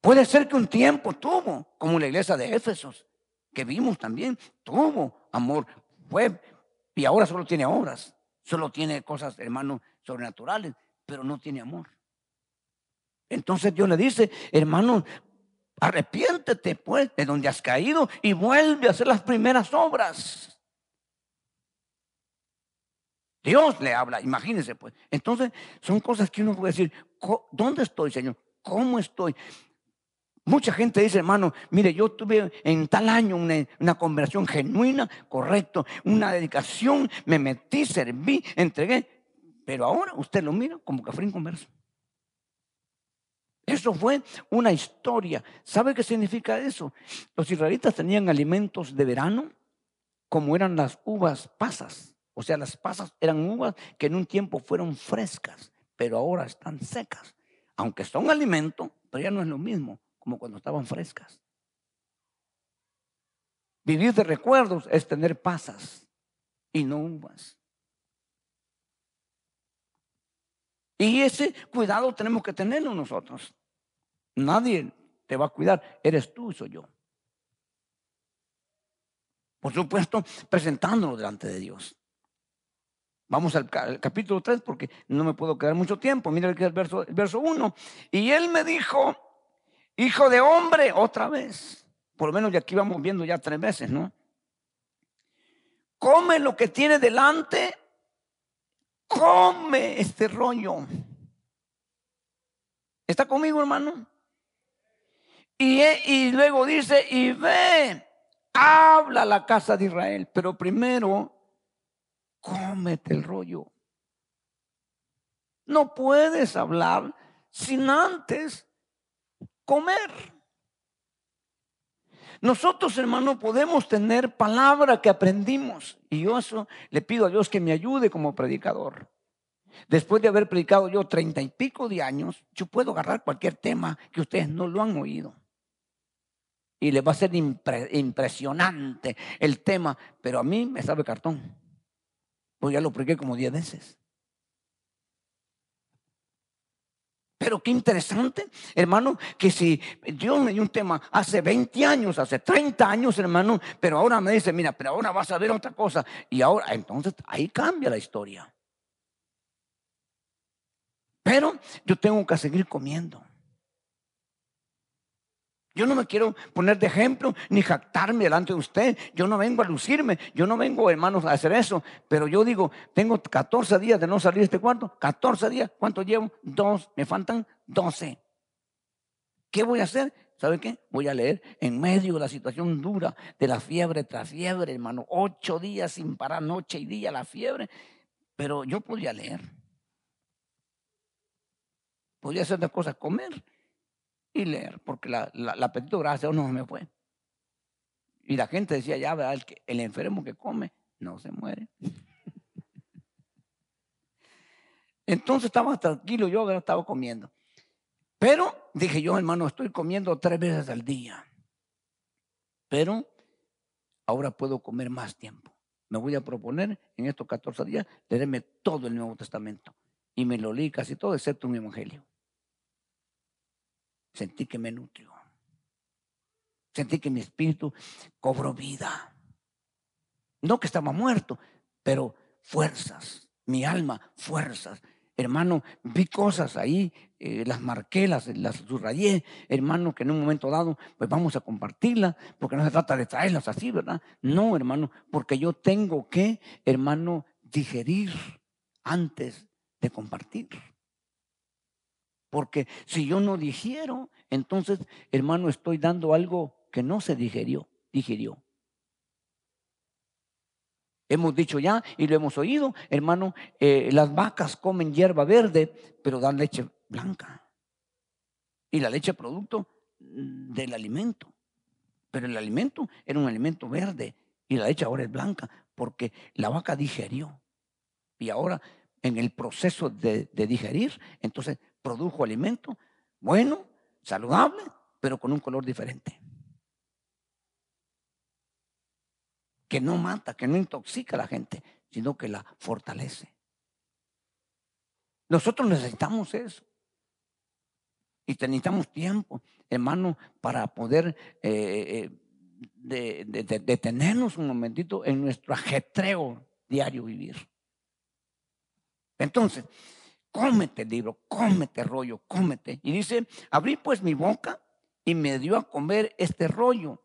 Puede ser que un tiempo tuvo, como la iglesia de Éfesos, que vimos también, tuvo amor, fue, y ahora solo tiene obras, solo tiene cosas, hermano, sobrenaturales, pero no tiene amor. Entonces Dios le dice, hermano, arrepiéntete pues de donde has caído y vuelve a hacer las primeras obras. Dios le habla, imagínese pues. Entonces son cosas que uno puede decir, ¿dónde estoy, Señor? ¿Cómo estoy? Mucha gente dice, hermano, mire, yo tuve en tal año una, una, conversión genuina, correcto, una dedicación, me metí, serví, entregué. Pero ahora usted lo mira como que fue inconverso. Eso fue una historia. ¿Sabe qué significa eso? Los israelitas tenían alimentos de verano como eran las uvas pasas. O sea, las pasas eran uvas que en un tiempo fueron frescas, pero ahora están secas. Aunque son alimento, pero ya no es lo mismo como cuando estaban frescas. Vivir de recuerdos es tener pasas y no uvas. Y ese cuidado tenemos que tenerlo nosotros. Nadie te va a cuidar, eres tú, soy yo. Por supuesto, presentándolo delante de Dios. Vamos al, capítulo 3 porque no me puedo quedar mucho tiempo. Mira el verso, el verso 1. Y él me dijo, hijo de hombre, otra vez. Por lo menos de aquí vamos viendo ya tres veces, ¿no? Come lo que tiene delante come este rollo. ¿Está conmigo, hermano? Y, y luego dice, y ve, habla la casa de Israel, pero primero, cómete el rollo. No puedes hablar sin antes comer. Nosotros, hermano, podemos tener palabra que aprendimos. Y yo eso le pido a Dios que me ayude como predicador. Después de haber predicado yo treinta y pico de años, yo puedo agarrar cualquier tema que ustedes no lo han oído. Y les va a ser impresionante el tema, pero a mí me sabe cartón. Pues ya lo prediqué como diez veces. Pero qué interesante, hermano, que si Dios me dio un tema hace 20 años, hace 30 años, hermano, pero ahora me dice, mira, pero ahora vas a ver otra cosa. Y ahora, entonces ahí cambia la historia. Pero yo tengo que seguir comiendo. Yo no me quiero poner de ejemplo ni jactarme delante de usted. Yo no vengo a lucirme. Yo no vengo, hermanos, a hacer eso. Pero yo digo, tengo 14 días de no salir de este cuarto. 14 días. ¿Cuánto llevo? Dos. Me faltan 12. ¿Qué voy a hacer? ¿Sabe qué? Voy a leer en medio de la situación dura de la fiebre tras fiebre, hermano. Ocho días sin parar, noche y día la fiebre. Pero yo podía leer. Podía hacer de cosas, comer y leer, porque la, la, apetito gracias no me fue. Y la gente decía, ya, ¿verdad? El, enfermo que come no se muere. Entonces estaba tranquilo, yo estaba comiendo. Pero dije yo, hermano, estoy comiendo tres veces al día. Pero ahora puedo comer más tiempo. Me voy a proponer en estos 14 días leerme todo el Nuevo Testamento. Y me lo leí casi todo, excepto un evangelio sentí que me nutrió. Sentí que mi espíritu cobró vida. No que estaba muerto, pero fuerzas, mi alma, fuerzas. Hermano, vi cosas ahí, eh, las marqué, las, las subrayé, hermano, que en un momento dado, pues vamos a compartirlas, porque no se trata de traerlas así, ¿verdad? No, hermano, porque yo tengo que, hermano, digerir antes de compartir. Porque si yo no digiero, entonces, hermano, estoy dando algo que no se digerió, digirió. Hemos dicho ya y lo hemos oído, hermano, eh, las vacas comen hierba verde, pero dan leche blanca. Y la leche producto del alimento. Pero el alimento era un alimento verde y la leche ahora es blanca porque la vaca digerió. Y ahora en el proceso de digerir, entonces produjo alimento bueno, saludable, pero con un color diferente. que no mata, que no intoxica a la gente, sino que la fortalece. Nosotros necesitamos eso. Y necesitamos tiempo, hermano, para poder eh, eh, detenernos un momentito en nuestro ajetreo diario vivir. Entonces, cómete libro, cómete rollo, cómete. Y dice, abrí pues mi boca y me dio a comer este rollo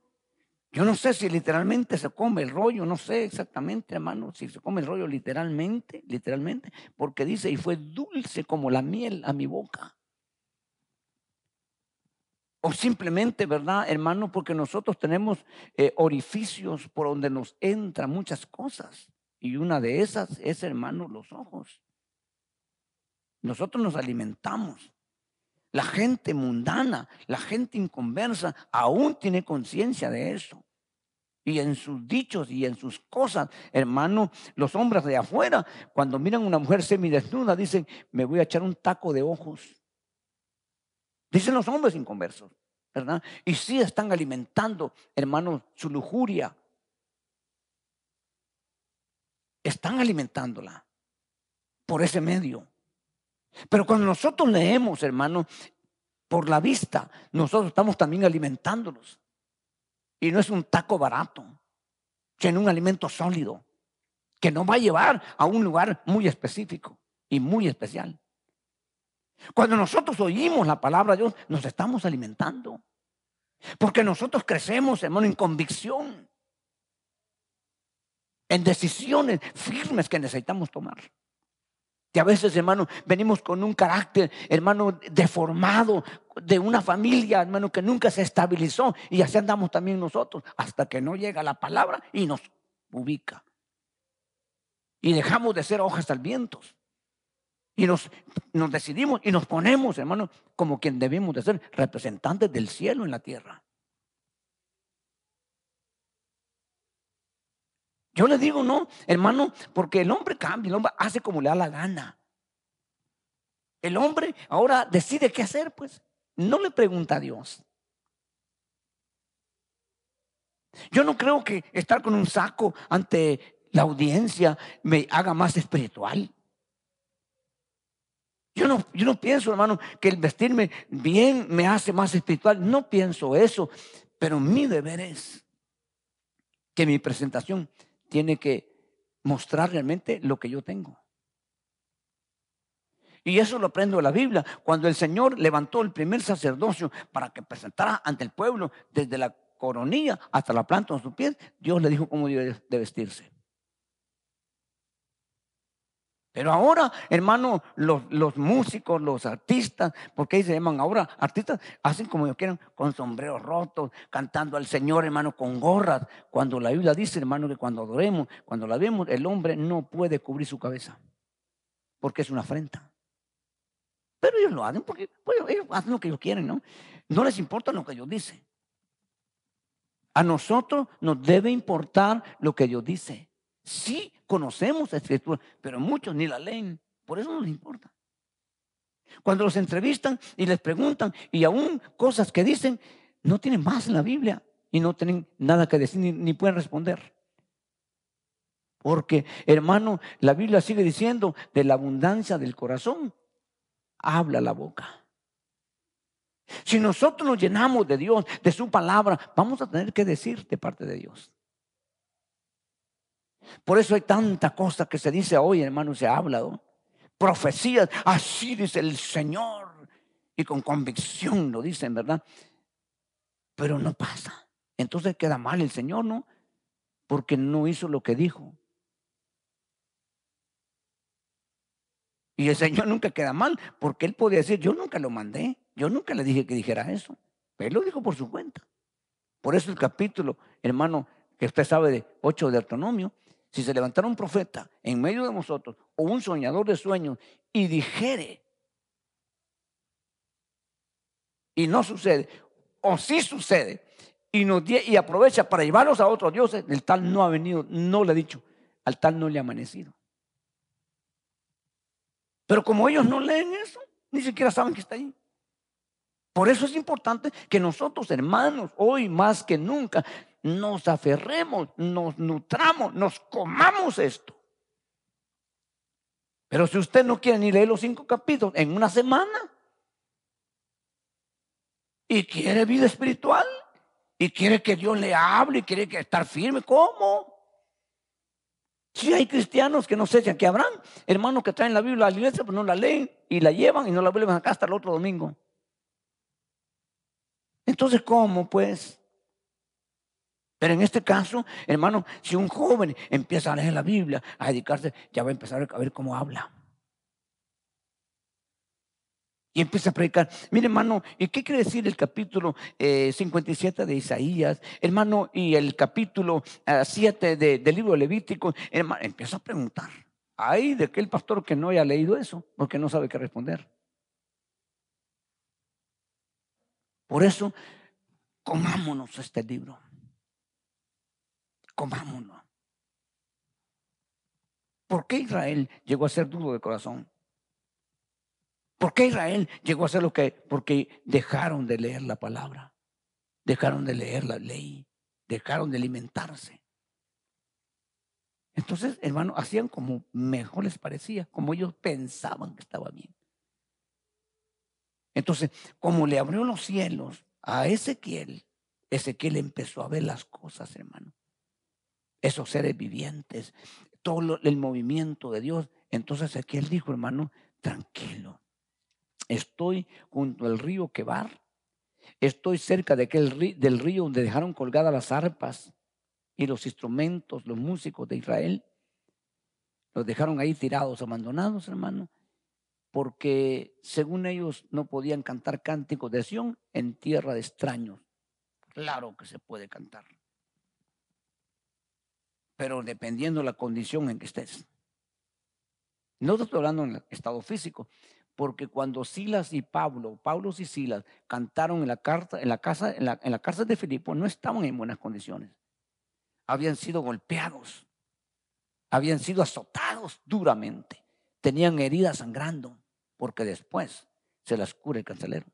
yo no sé si literalmente se come el rollo, no sé exactamente, hermano, si se come el rollo literalmente, literalmente, porque dice, y fue dulce como la miel a mi boca. O simplemente, ¿verdad, hermano? Porque nosotros tenemos eh, orificios por donde nos entran muchas cosas. Y una de esas es, hermano, los ojos. Nosotros nos alimentamos. La gente mundana, la gente inconversa, aún tiene conciencia de eso. Y en sus dichos y en sus cosas, hermano, los hombres de afuera, cuando miran a una mujer semidesnuda, dicen, me voy a echar un taco de ojos. Dicen los hombres inconversos, ¿verdad? Y sí están alimentando, hermano, su lujuria. Están alimentándola por ese medio. Pero cuando nosotros leemos, hermano, por la vista, nosotros estamos también alimentándolos. Y no es un taco barato, sino un alimento sólido que nos va a llevar a un lugar muy específico y muy especial. Cuando nosotros oímos la palabra de Dios, nos estamos alimentando. Porque nosotros crecemos, hermano, en convicción, en decisiones firmes que necesitamos tomar. Que a veces, hermano, venimos con un carácter, hermano, deformado de una familia, hermano, que nunca se estabilizó. Y así andamos también nosotros, hasta que no llega la palabra y nos ubica. Y dejamos de ser hojas al viento. Y nos, nos decidimos y nos ponemos, hermano, como quien debemos de ser representantes del cielo en la tierra. Yo le digo no, hermano, porque el hombre cambia, el hombre hace como le da la gana. El hombre ahora decide qué hacer, pues. No le pregunta a Dios. Yo no creo que estar con un saco ante la audiencia me haga más espiritual. Yo no, yo no pienso, hermano, que el vestirme bien me hace más espiritual. No pienso eso. Pero mi deber es que mi presentación tiene que mostrar realmente lo que yo tengo. Y eso lo aprendo de la Biblia. Cuando el Señor levantó el primer sacerdocio para que presentara ante el pueblo desde la coronilla hasta la planta de sus pies, Dios le dijo cómo debe de vestirse. Pero ahora, hermano, los, músicos, los artistas, porque ahí se llaman ahora artistas, hacen como yo quieran, con sombreros rotos, cantando al Señor, hermano, con gorras. Cuando la Biblia dice, hermano, que cuando adoremos, cuando la vemos, el hombre no puede cubrir su cabeza, porque es una afrenta. Pero ellos lo hacen porque pues, ellos hacen lo que ellos quieren, ¿no? No les importa lo que Dios dice. A nosotros nos debe importar lo que Dios dice. Sí, conocemos la escritura, pero muchos ni la leen. Por eso no les importa. Cuando los entrevistan y les preguntan, y aún cosas que dicen, no tienen más en la Biblia y no tienen nada que decir ni, pueden responder. Porque, hermano, la Biblia sigue diciendo, de la abundancia del corazón, habla la boca. Si nosotros nos llenamos de Dios, de su palabra, vamos a tener que decir de parte de Dios. Por eso hay tanta cosa que se dice hoy, hermano, se ha hablado. Profecías, así dice el Señor. Y con convicción lo dicen, ¿verdad? Pero no pasa. Entonces queda mal el Señor, ¿no? Porque no hizo lo que dijo. Y el Señor nunca queda mal, porque Él podía decir, yo nunca lo mandé, yo nunca le dije que dijera eso. Él lo dijo por su cuenta. Por eso el capítulo, hermano, que usted sabe de 8 de autonomio, si se levantara un profeta en medio de nosotros o un soñador de sueños y dijere, y no sucede, o sí sucede, y, nos y aprovecha para llevarlos a otros dioses, el tal no ha venido, no le ha dicho, al tal no le ha amanecido. Pero como ellos no leen eso, ni siquiera saben que está ahí. Por eso es importante que nosotros, hermanos, hoy más que nunca, nos aferremos, nos nutramos, nos comamos esto. Pero si usted no quiere ni leer los cinco capítulos en una semana y quiere vida espiritual y quiere que Dios le hable y quiere que estar firme, ¿cómo? Si hay cristianos que no sé si aquí habrán, hermanos que traen la Biblia a la iglesia, pero no la leen y la llevan y no la vuelven acá hasta el otro domingo. Entonces, ¿cómo pues? Pero en este caso, hermano, si un joven empieza a leer la Biblia, a dedicarse, ya va a empezar a ver cómo habla. Y empieza a predicar. Mire, hermano, ¿y qué quiere decir el capítulo 57 eh, de Isaías? Hermano, y el capítulo 7 eh, del libro Levítico. Hermano, empieza a preguntar. Hay de aquel pastor que no haya leído eso, porque no sabe qué responder. Por eso, comámonos este libro. Comámonos. ¿Por qué Israel llegó a ser duro de corazón? ¿Por qué Israel llegó a ser lo que? Porque dejaron de leer la palabra, dejaron de leer la ley, dejaron de alimentarse. Entonces, hermano, hacían como mejor les parecía, como ellos pensaban que estaba bien. Entonces, como le abrió los cielos a Ezequiel, Ezequiel empezó a ver las cosas, hermano. Esos seres vivientes, todo el movimiento de Dios. Entonces Ezequiel dijo, hermano, tranquilo. Estoy junto al río Quebar. Estoy cerca de aquel del río donde dejaron colgadas las arpas y los instrumentos, los músicos de Israel. Los dejaron ahí tirados, abandonados, hermano porque según ellos no podían cantar cánticos de Sión en tierra de extraños. Claro que se puede cantar, pero dependiendo de la condición en que estés. No estoy hablando en el estado físico, porque cuando Silas y Pablo, Pablo y Silas cantaron en la, en la, casa, en la, en la de Filipo, no estaban en buenas condiciones. Habían sido golpeados, habían sido azotados duramente, tenían heridas sangrando porque después se las cura el carcelero.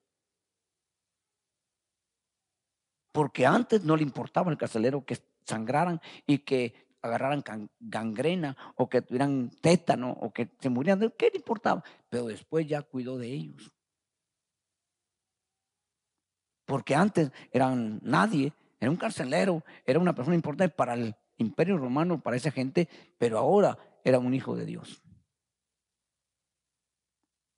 Porque antes no le importaba al carcelero que sangraran y que agarraran gangrena o que tuvieran tétano o que se murieran. ¿Qué le importaba? Pero después ya cuidó de ellos. Porque antes eran nadie, era un carcelero, era una persona importante para el imperio romano, para esa gente, pero ahora era un hijo de Dios.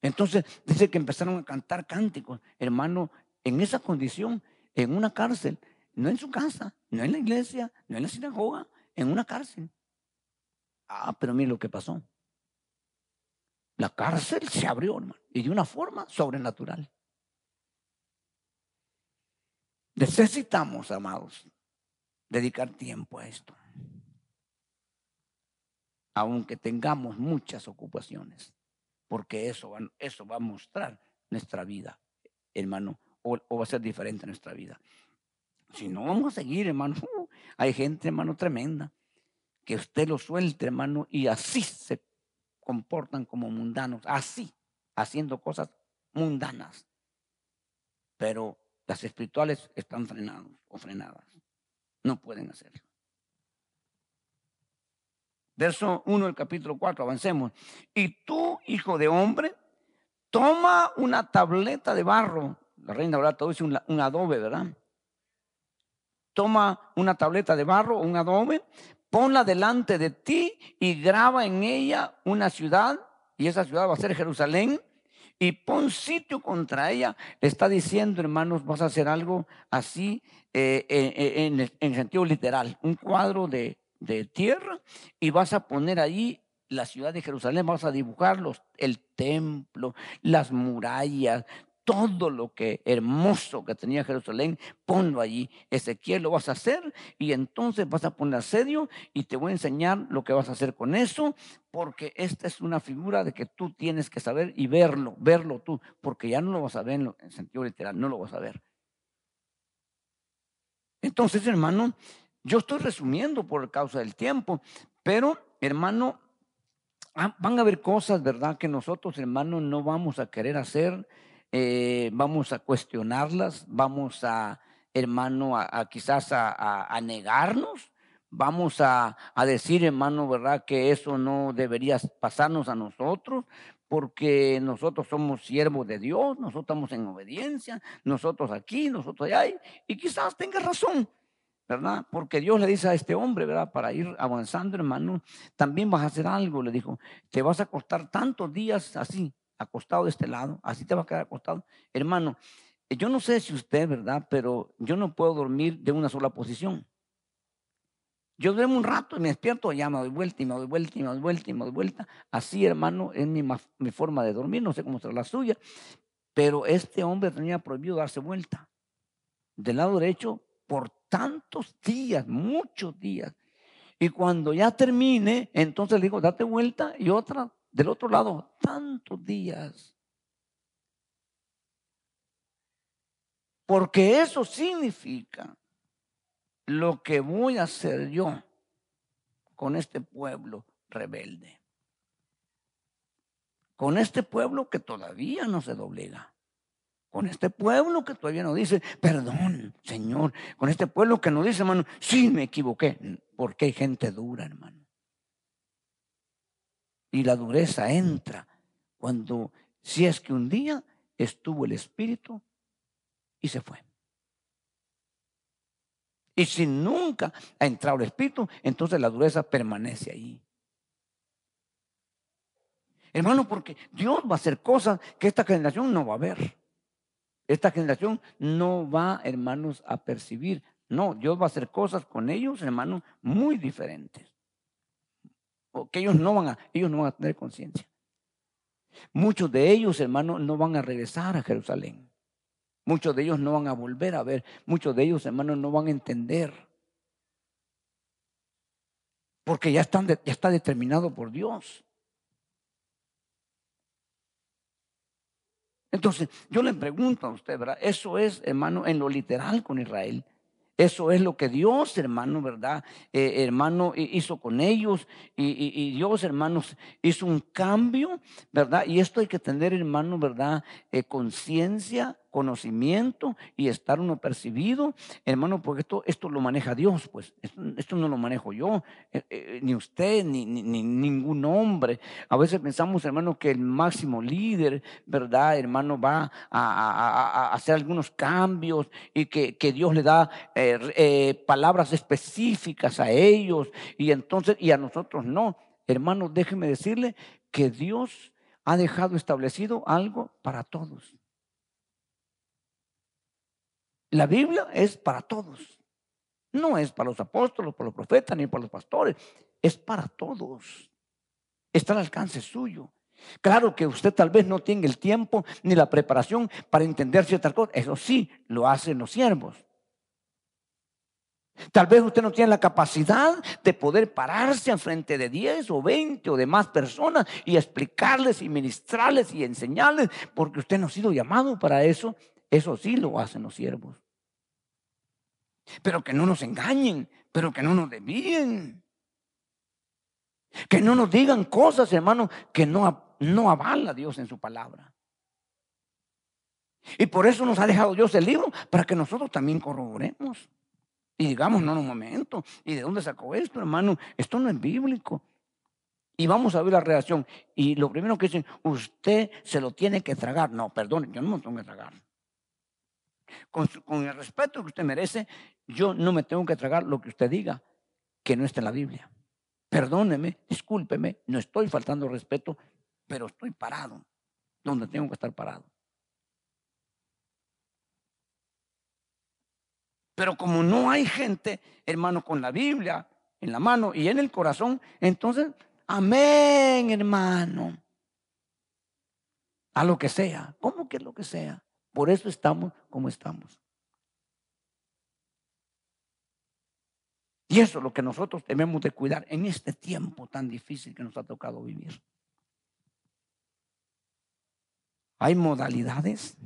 Entonces dice que empezaron a cantar cánticos, hermano, en esa condición, en una cárcel, no en su casa, no en la iglesia, no en la sinagoga, en una cárcel. Ah, pero mire lo que pasó. La cárcel se abrió, hermano, y de una forma sobrenatural. Necesitamos, amados, dedicar tiempo a esto. Aunque tengamos muchas ocupaciones porque eso, eso va a mostrar nuestra vida, hermano, o, va a ser diferente nuestra vida. Si no, vamos a seguir, hermano. Hay gente, hermano, tremenda, que usted lo suelte, hermano, y así se comportan como mundanos, así, haciendo cosas mundanas. Pero las espirituales están frenadas o frenadas. No pueden hacerlo. Verso 1 del capítulo 4, avancemos. Y tú, hijo de hombre, toma una tableta de barro. La reina ahora todo dice un, adobe, ¿verdad? Toma una tableta de barro, un adobe, ponla delante de ti y graba en ella una ciudad, y esa ciudad va a ser Jerusalén, y pon sitio contra ella. Le está diciendo, hermanos, vas a hacer algo así eh, eh, eh, en, en, sentido literal, un cuadro de, de, tierra y vas a poner ahí la ciudad de Jerusalén, vas a dibujar el templo, las murallas, todo lo que hermoso que tenía Jerusalén, ponlo allí. Ezequiel lo vas a hacer y entonces vas a poner asedio y te voy a enseñar lo que vas a hacer con eso, porque esta es una figura de que tú tienes que saber y verlo, verlo tú, porque ya no lo vas a ver en, sentido literal, no lo vas a ver. Entonces, hermano, yo estoy resumiendo por causa del tiempo, pero, hermano, ah, van a haber cosas, ¿verdad? Que nosotros, hermano, no vamos a querer hacer eh, vamos a cuestionarlas, vamos a, hermano, a, quizás a, negarnos, vamos a, decir, hermano, ¿verdad? Que eso no debería pasarnos a nosotros, porque nosotros somos siervos de Dios, nosotros estamos en obediencia, nosotros aquí, nosotros allá, y quizás tenga razón, ¿verdad? Porque Dios le dice a este hombre, ¿verdad? Para ir avanzando, hermano, también vas a hacer algo, le dijo, te vas a costar tantos días así, acostado de este lado, así te va a quedar acostado. Hermano, yo no sé si usted, ¿verdad? Pero yo no puedo dormir de una sola posición. Yo duermo un rato y me despierto, ya me doy vuelta y me doy vuelta y me doy vuelta y me doy vuelta. Así, hermano, es mi, mi forma de dormir, no sé cómo será la suya. Pero este hombre tenía prohibido darse vuelta. Del lado derecho por tantos días, muchos días. Y cuando ya termine, entonces le digo, date vuelta y otra del otro lado tantos días. Porque eso significa lo que voy a hacer yo con este pueblo rebelde. Con este pueblo que todavía no se doblega. Con este pueblo que todavía no dice, perdón, Señor. Con este pueblo que no dice, hermano, sí me equivoqué. Porque hay gente dura, hermano. Y la dureza entra cuando, si es que un día estuvo el Espíritu y se fue. Y si nunca ha entrado el Espíritu, entonces la dureza permanece ahí. Hermano, porque Dios va a hacer cosas que esta generación no va a ver. Esta generación no va, hermanos, a percibir. No, Dios va a hacer cosas con ellos, hermanos, muy diferentes que ellos no van a, ellos no van a tener conciencia. Muchos de ellos, hermanos, no van a regresar a Jerusalén. Muchos de ellos no van a volver a ver. Muchos de ellos, hermanos, no van a entender. Porque ya, ya está determinado por Dios. Entonces, yo le pregunto a usted, ¿verdad? Eso es, hermano, en lo literal con Israel. Eso es lo que Dios, hermano, ¿verdad? Eh, hermano, hizo con ellos y, Dios, hermanos, hizo un cambio, ¿verdad? Y esto hay que tener, hermano, ¿verdad? Eh, conciencia conocimiento y estar uno percibido, hermano, porque esto, esto lo maneja Dios, pues, esto, no lo manejo yo, eh, eh, ni usted, ni, ni, ningún hombre. A veces pensamos, hermano, que el máximo líder, ¿verdad, hermano, va a, hacer algunos cambios y que, Dios le da eh, palabras específicas a ellos y entonces, y a nosotros no. Hermano, déjeme decirle que Dios ha dejado establecido algo para todos. La Biblia es para todos. No es para los apóstoles, para los profetas, ni para los pastores. Es para todos. Está al alcance suyo. Claro que usted tal vez no tenga el tiempo ni la preparación para entender ciertas cosas. Eso sí, lo hacen los siervos. Tal vez usted no tiene la capacidad de poder pararse en frente de 10 o 20 o de más personas y explicarles y ministrarles y enseñarles, porque usted no ha sido llamado para eso. Eso sí lo hacen los siervos. Pero que no nos engañen, pero que no nos desvíen. Que no nos digan cosas, hermano, que no, no avala Dios en su palabra. Y por eso nos ha dejado Dios el libro, para que nosotros también corroboremos. Y digamos, no, no, un momento, ¿y de dónde sacó esto, hermano? Esto no es bíblico. Y vamos a ver la reacción. Y lo primero que dicen, usted se lo tiene que tragar. No, perdón, yo no me tengo que tragar con, el respeto que usted merece, yo no me tengo que tragar lo que usted diga. que no está en la Biblia. Perdóneme, discúlpeme, no estoy faltando respeto, pero estoy parado donde tengo que estar parado. Pero como no hay gente, hermano, con la Biblia en la mano y en el corazón, entonces, amén, hermano. A lo que sea. ¿Cómo que lo que sea? Por eso estamos como estamos. Y eso es lo que nosotros debemos de cuidar en este tiempo tan difícil que nos ha tocado vivir. Hay modalidades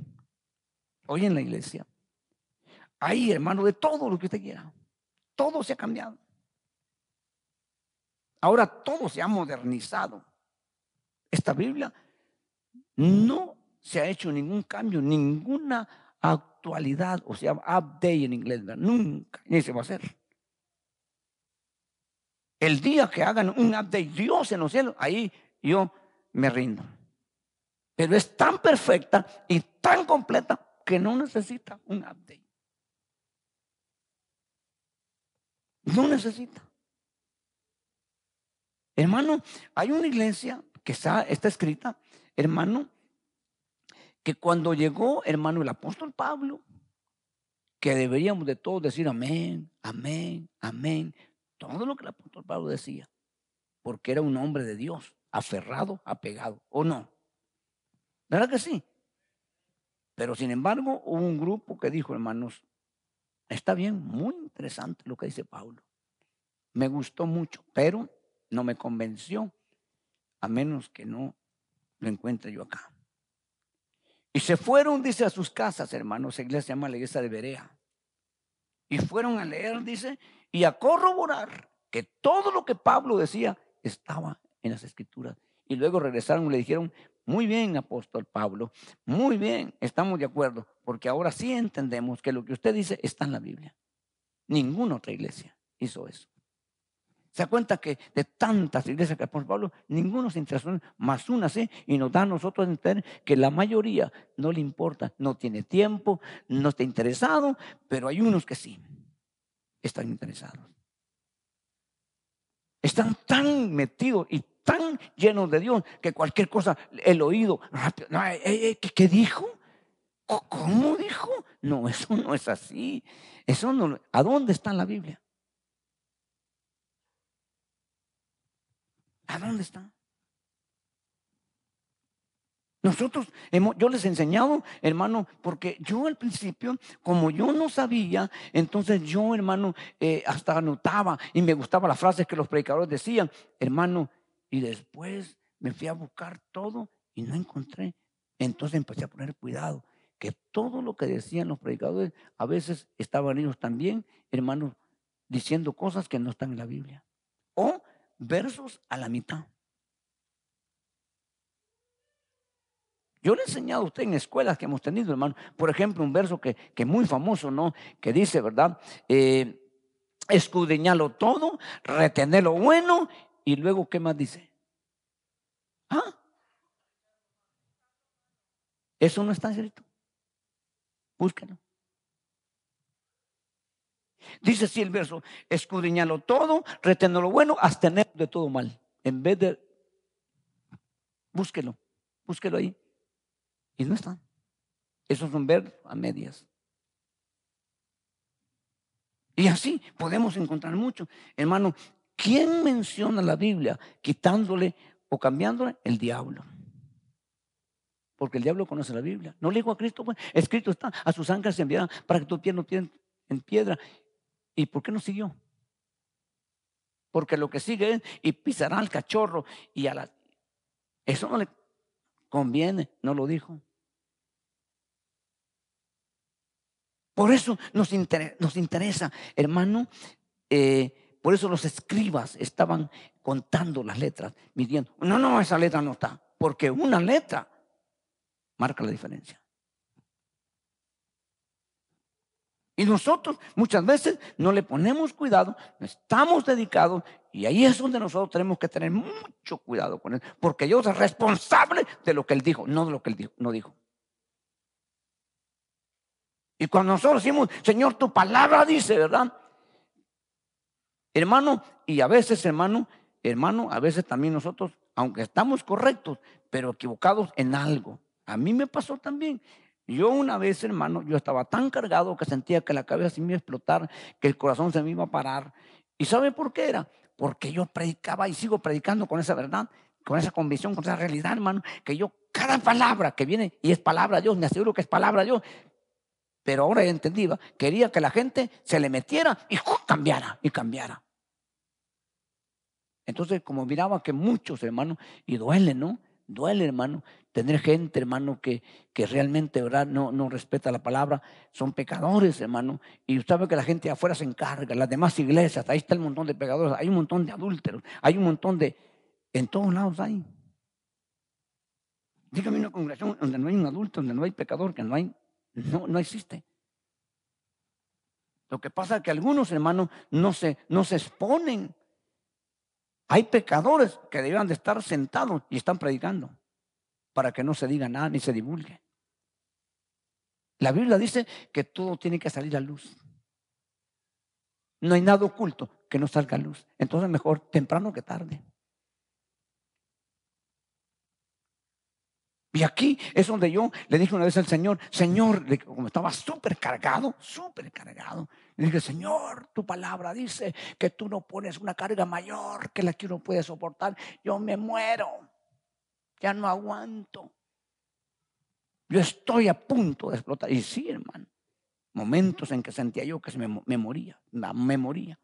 hoy en la iglesia Ahí, hermano, de todo lo que usted quiera. Todo se ha cambiado. Ahora todo se ha modernizado. Esta Biblia no se ha hecho ningún cambio, ninguna actualidad, o sea, update en inglés, nunca, ni se va a hacer. El día que hagan un update, Dios en los cielos, ahí yo me rindo. Pero es tan perfecta y tan completa que no necesita un update. No necesita. Hermano, hay una iglesia que está, está escrita, hermano, que cuando llegó, hermano, el apóstol Pablo, que deberíamos de todos decir amén, amén, amén, todo lo que el apóstol Pablo decía, porque era un hombre de Dios, aferrado, apegado, ¿o no? ¿Verdad que sí? Pero sin embargo, hubo un grupo que dijo, hermanos, Está bien, muy interesante lo que dice Pablo. Me gustó mucho, pero no me convenció, a menos que no lo encuentre yo acá. Y se fueron, dice, a sus casas, hermanos. La iglesia se llama la iglesia de Berea. Y fueron a leer, dice, y a corroborar que todo lo que Pablo decía estaba en las escrituras. Y luego regresaron y le dijeron, muy bien, apóstol Pablo, muy bien, estamos de acuerdo, porque ahora sí entendemos que lo que usted dice está en la Biblia. Ninguna otra iglesia hizo eso. Se da cuenta que de tantas iglesias que apóstol Pablo, ninguno se interesó, más una sí, y nos da a nosotros entender que la mayoría no le importa, no tiene tiempo, no está interesado, pero hay unos que sí están interesados. Están tan metidos y tan llenos de Dios que cualquier cosa, el oído, rápido, eh, eh, ¿qué, dijo? ¿Cómo dijo? No, eso no es así. Eso no, ¿A dónde está la Biblia? ¿A dónde está? Nosotros, hemos, yo les he enseñado, hermano, porque yo al principio, como yo no sabía, entonces yo, hermano, eh, hasta anotaba y me gustaba las frases que los predicadores decían, hermano, y después me fui a buscar todo y no encontré. Entonces empecé a poner cuidado, que todo lo que decían los predicadores, a veces estaban ellos también, hermanos, diciendo cosas que no están en la Biblia. O versos a la mitad. Yo le he enseñado a usted en escuelas que hemos tenido, hermano, por ejemplo, un verso que es muy famoso, ¿no? Que dice, ¿verdad? Eh, todo, retener lo bueno y luego, ¿qué más dice? ¿Ah? Eso no está escrito. Búsquenlo. Dice así el verso, escudriñalo todo, retener lo bueno, abstener de todo mal. En vez de, búsquelo, búsquelo ahí. Y no está. Eso es un ver a medias. Y así podemos encontrar mucho. Hermano, ¿Quién menciona la Biblia quitándole o cambiándole? El diablo. Porque el diablo conoce la Biblia. No le dijo a Cristo, pues, escrito está, a sus ángeles se enviarán para que tu pie no en piedra. ¿Y por qué no siguió? Porque lo que sigue es y pisará al cachorro y a la... Eso no le conviene, no lo dijo. Por eso nos interesa, nos interesa hermano, eh, por eso los escribas estaban contando las letras, midiendo. No, no, esa letra no está, porque una letra marca la diferencia. Y nosotros muchas veces no le ponemos cuidado, no estamos dedicados y ahí es donde nosotros tenemos que tener mucho cuidado con él, porque Dios es responsable de lo que él dijo, no de lo que él dijo, no dijo. Y cuando nosotros decimos, Señor, tu palabra dice, ¿verdad? Hermano, y a veces, hermano, hermano, a veces también nosotros, aunque estamos correctos, pero equivocados en algo. A mí me pasó también. Yo una vez, hermano, yo estaba tan cargado que sentía que la cabeza se me iba a explotar, que el corazón se me iba a parar. ¿Y sabe por qué era? Porque yo predicaba y sigo predicando con esa verdad, con esa convicción, con esa realidad, hermano, que yo cada palabra que viene y es palabra de Dios, me aseguro que es palabra de Dios. Pero ahora ya entendí, quería que la gente se le metiera y cambiara y cambiara. Entonces, como miraba que muchos, hermanos, y duele, ¿no? Duele, hermano, tener gente, hermano, que, que realmente, ¿verdad? No, no respeta la palabra. Son pecadores, hermano. Y usted sabe que la gente afuera se encarga, las demás iglesias, ahí está el montón de pecadores, hay un montón de adúlteros, hay un montón de... En todos lados hay. Dígame una congregación donde no hay un adulto, donde no hay pecador, que no hay, no, no existe. Lo que pasa es que algunos hermanos no se, no se exponen hay pecadores que deben de estar sentados y están predicando para que no se diga nada ni se divulgue. La Biblia dice que todo tiene que salir a luz. No hay nada oculto que no salga a luz. Entonces mejor temprano que tarde. Y aquí es donde yo le dije una vez al Señor, Señor, como estaba súper cargado, súper cargado, le dije, Señor, tu palabra dice que tú no pones una carga mayor que la que uno puede soportar. Yo me muero, ya no aguanto. Yo estoy a punto de explotar. Y sí, hermano, momentos en que sentía yo que se me, me moría, me moría.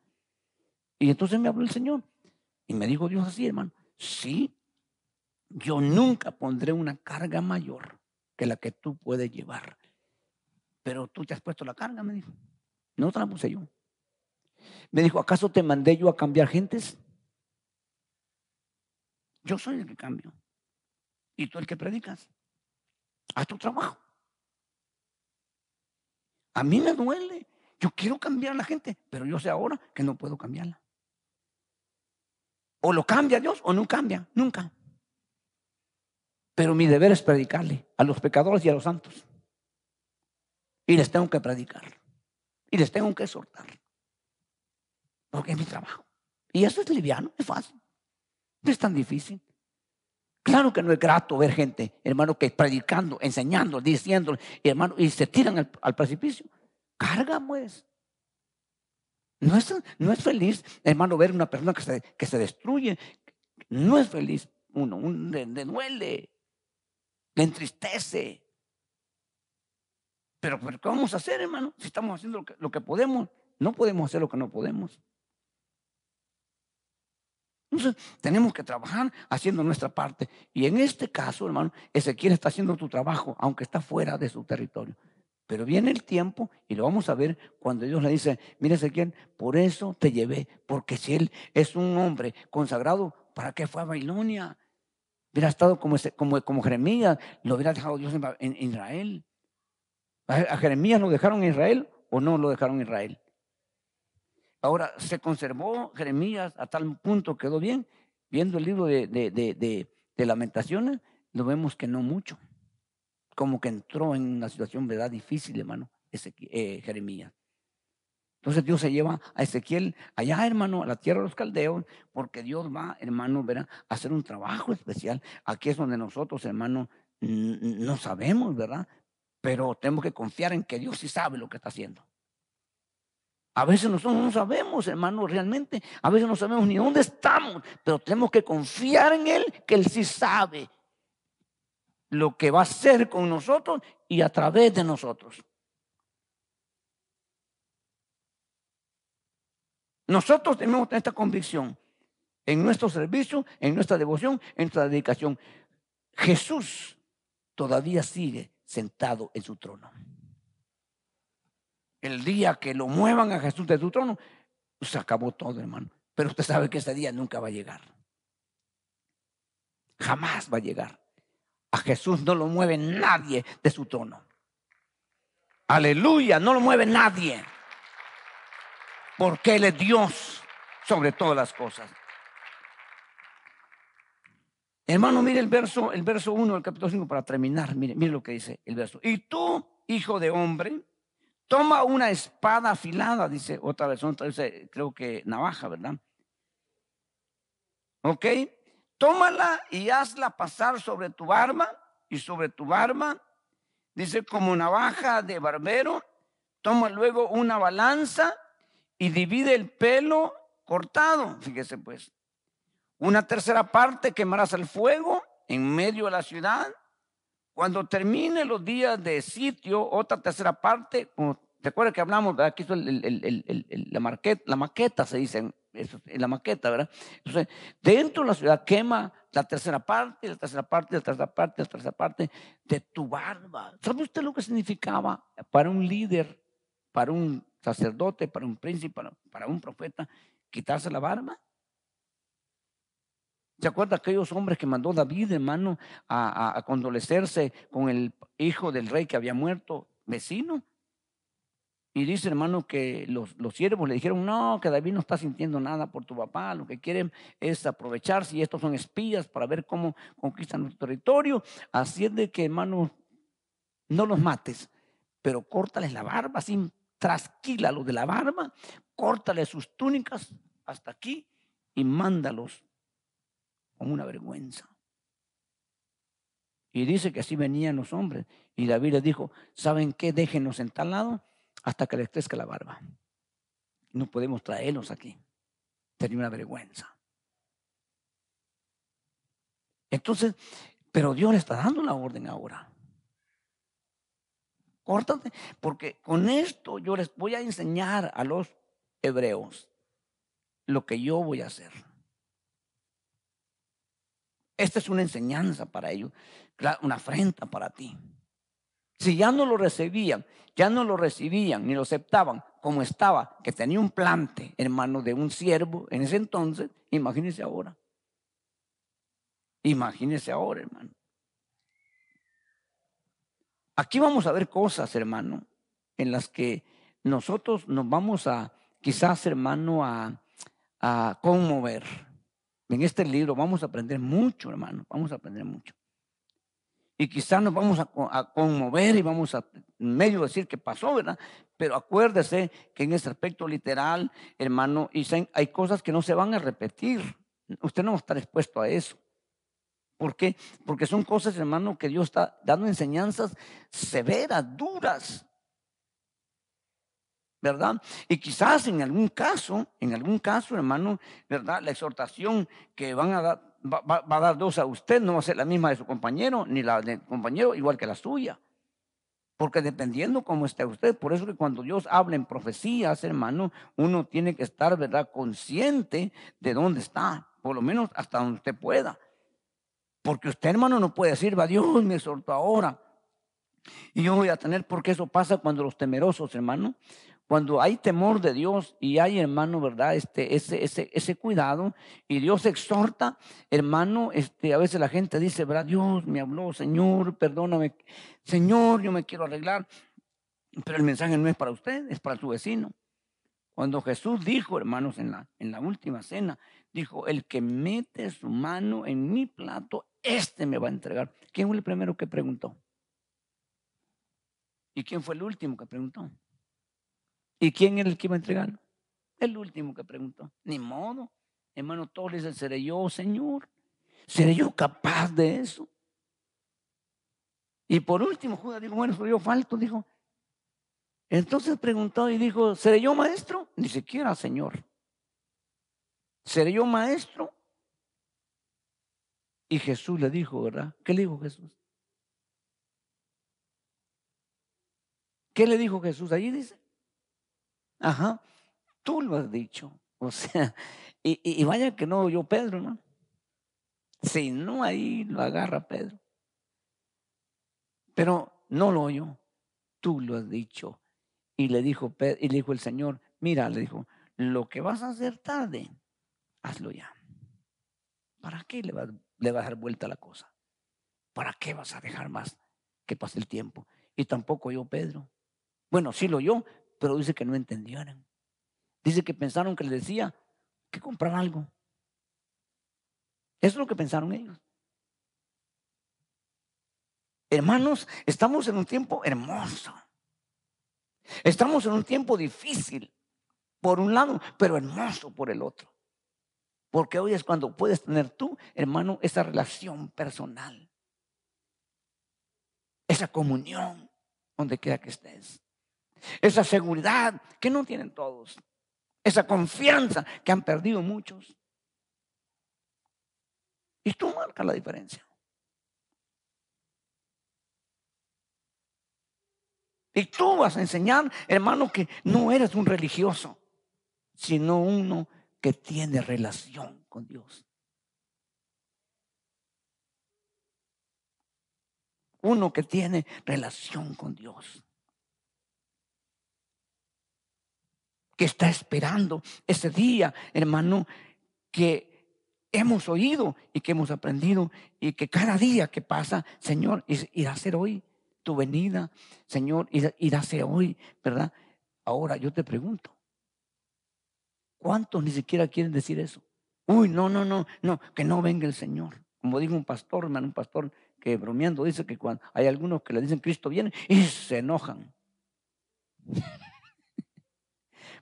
Y entonces me habló el Señor y me dijo Dios así, hermano, sí, yo nunca pondré una carga mayor que la que tú puedes llevar. Pero tú te has puesto la carga, me dijo. No te la puse yo. Me dijo, ¿acaso te mandé yo a cambiar gentes? Yo soy el que cambio. Y tú el que predicas. Haz tu trabajo. A mí me duele. Yo quiero cambiar a la gente, pero yo sé ahora que no puedo cambiarla. O lo cambia Dios o no cambia, nunca. Pero mi deber es predicarle a los pecadores y a los santos. Y les tengo que predicar. Y les tengo que exhortar. Porque es mi trabajo. Y eso es liviano, es fácil. No es tan difícil. Claro que no es grato ver gente, hermano, que predicando, enseñando, diciendo, hermano, y se tiran al, precipicio. Carga, pues. No es, no es feliz, hermano, ver una persona que se, que se destruye. No es feliz uno, un, de, duele le entristece. Pero, ¿qué vamos a hacer, hermano? Si estamos haciendo lo que, podemos, no podemos hacer lo que no podemos. Entonces, tenemos que trabajar haciendo nuestra parte. Y en este caso, hermano, Ezequiel está haciendo tu trabajo, aunque está fuera de su territorio. Pero viene el tiempo, y lo vamos a ver cuando Dios le dice, mire Ezequiel, por eso te llevé, porque si él es un hombre consagrado, ¿para qué fue a Babilonia? Hubiera estado como, como, como Jeremías, lo hubiera dejado Dios en, Israel. ¿A Jeremías lo dejaron en Israel o no lo dejaron Israel? Ahora, ¿se conservó Jeremías a tal punto quedó bien? Viendo el libro de, de, lamentaciones, lo vemos que no mucho. Como que entró en una situación, ¿verdad? Difícil, hermano, ese, eh, Jeremías. Entonces Dios se lleva a Ezequiel allá, hermano, a la tierra de los caldeos, porque Dios va, hermano, a hacer un trabajo especial. Aquí es donde nosotros, hermano, no sabemos, ¿verdad? Pero tenemos que confiar en que Dios sí sabe lo que está haciendo. A veces nosotros no sabemos, hermano, realmente. A veces no sabemos ni dónde estamos, pero tenemos que confiar en Él, que Él sí sabe lo que va a hacer con nosotros y a través de nosotros. Nosotros tenemos esta convicción en nuestro servicio, en nuestra devoción, en nuestra dedicación. Jesús todavía sigue sentado en su trono. El día que lo muevan a Jesús de su trono, se acabó todo, hermano. Pero usted sabe que ese día nunca va a llegar. Jamás va a llegar. A Jesús no lo mueve nadie de su trono. Aleluya, no lo mueve nadie porque Él es Dios sobre todas las cosas. Hermano, mire el verso, el verso 1 del capítulo 5 para terminar. Mire, mire lo que dice el verso. Y tú, hijo de hombre, toma una espada afilada, dice otra versión, creo que navaja, ¿verdad? ¿Ok? Tómala y hazla pasar sobre tu barba y sobre tu barba, dice como navaja de barbero, toma luego una balanza y divide el pelo cortado, fíjese pues. Una tercera parte quemarás al fuego en medio de la ciudad. Cuando termine los días de sitio, otra tercera parte, ¿te acuerdas que hablamos? Aquí la, maqueta, la maqueta, se dice en la maqueta, ¿verdad? Entonces, dentro de la ciudad quema la tercera parte, la tercera parte, la tercera parte, la tercera parte de tu barba. ¿Sabe usted lo que significaba para un líder, para un sacerdote, para un príncipe, para, un profeta, quitarse la barba? ¿Se acuerda aquellos hombres que mandó David, hermano, a, a, condolecerse con el hijo del rey que había muerto, vecino? Y dice, hermano, que los, los siervos le dijeron, no, que David no está sintiendo nada por tu papá, lo que quieren es aprovecharse y estos son espías para ver cómo conquistan nuestro territorio. Así es de que, hermano, no los mates, pero córtales la barba, así trasquílalos de la barba, córtales sus túnicas hasta aquí y mándalos con una vergüenza. Y dice que así venían los hombres. Y David les dijo, ¿saben qué? Déjenos en tal lado hasta que les crezca la barba. No podemos traerlos aquí. Sería una vergüenza. Entonces, pero Dios le está dando la orden ahora. Córtate, porque con esto yo les voy a enseñar a los hebreos lo que yo voy a hacer. Esta es una enseñanza para ellos, una afrenta para ti. Si ya no lo recibían, ya no lo recibían ni lo aceptaban como estaba, que tenía un plante, hermano, de un siervo en ese entonces, imagínense ahora. Imagínense ahora, hermano. Aquí vamos a ver cosas, hermano, en las que nosotros nos vamos a, quizás, hermano, a conmover. En este libro vamos a aprender mucho, hermano, vamos a aprender mucho. Y quizás nos vamos a, conmover y vamos a medio decir que pasó, ¿verdad? Pero acuérdese que en ese aspecto literal, hermano, hay cosas que no se van a repetir. Usted no va a estar expuesto a eso. ¿Por qué? Porque son cosas, hermano, que Dios está dando enseñanzas severas, duras. ¿Verdad? Y quizás en algún caso, en algún caso, hermano, ¿verdad? La exhortación que van a dar, va, a dar dos a usted, no va a ser la misma de su compañero, ni la del compañero igual que la suya. Porque dependiendo cómo esté usted, por eso que cuando Dios habla en profecías, hermano, uno tiene que estar, ¿verdad?, consciente de dónde está, por lo menos hasta donde usted pueda. Porque usted, hermano, no puede decir, va Dios me exhortó ahora. Y yo voy a tener, porque eso pasa cuando los temerosos, hermano, cuando hay temor de Dios y hay, hermano, ¿verdad? Este, ese, ese, ese cuidado y Dios exhorta, hermano, este, a veces la gente dice, ¿verdad? Dios me habló, Señor, perdóname, Señor, yo me quiero arreglar. Pero el mensaje no es para usted, es para su vecino. Cuando Jesús dijo, hermanos, en la, en la última cena, dijo, el que mete su mano en mi plato, este me va a entregar. ¿Quién fue el primero que preguntó? ¿Y quién fue el último que preguntó? ¿Y quién era el que iba a entregarlo? El último que preguntó. Ni modo. Hermano, todos le dicen, ¿seré yo, Señor? ¿Seré yo capaz de eso? Y por último, Judas dijo, bueno, soy yo falto, dijo. Entonces preguntó y dijo, ¿seré yo maestro? Ni siquiera, Señor. ¿Seré yo maestro? Y Jesús le dijo, ¿verdad? ¿Qué le dijo Jesús? ¿Qué le dijo Jesús? Allí dice. Ajá, tú lo has dicho. O sea, y, vaya que no yo Pedro, ¿no? Si no, ahí lo agarra Pedro. Pero no lo oyó. Tú lo has dicho. Y le dijo, y le dijo el Señor, mira, le dijo, lo que vas a hacer tarde, hazlo ya. ¿Para qué le vas, le vas a dar vuelta la cosa? ¿Para qué vas a dejar más que pase el tiempo? Y tampoco yo, Pedro. Bueno, sí lo oyó, pero dice que no entendieron. Dice que pensaron que le decía que comprar algo. Eso es lo que pensaron ellos. Hermanos, estamos en un tiempo hermoso. Estamos en un tiempo difícil, por un lado, pero hermoso por el otro. Porque hoy es cuando puedes tener tú, hermano, esa relación personal. Esa comunión, donde quiera que estés. Esa seguridad que no tienen todos. Esa confianza que han perdido muchos. Y tú marcas la diferencia. Y tú vas a enseñar, hermano, que no eres un religioso, sino uno que tiene relación con Dios. Uno que tiene relación con Dios. Que está esperando ese día, hermano, que hemos oído y que hemos aprendido y que cada día que pasa, Señor, irá a ser hoy tu venida, Señor, irá a ser hoy, ¿verdad? Ahora yo te pregunto, ¿Cuántos ni siquiera quieren decir eso? Uy, no, no, no, no, que no venga el Señor. Como dijo un pastor, hermano, un pastor que bromeando dice que cuando hay algunos que le dicen Cristo viene y se enojan.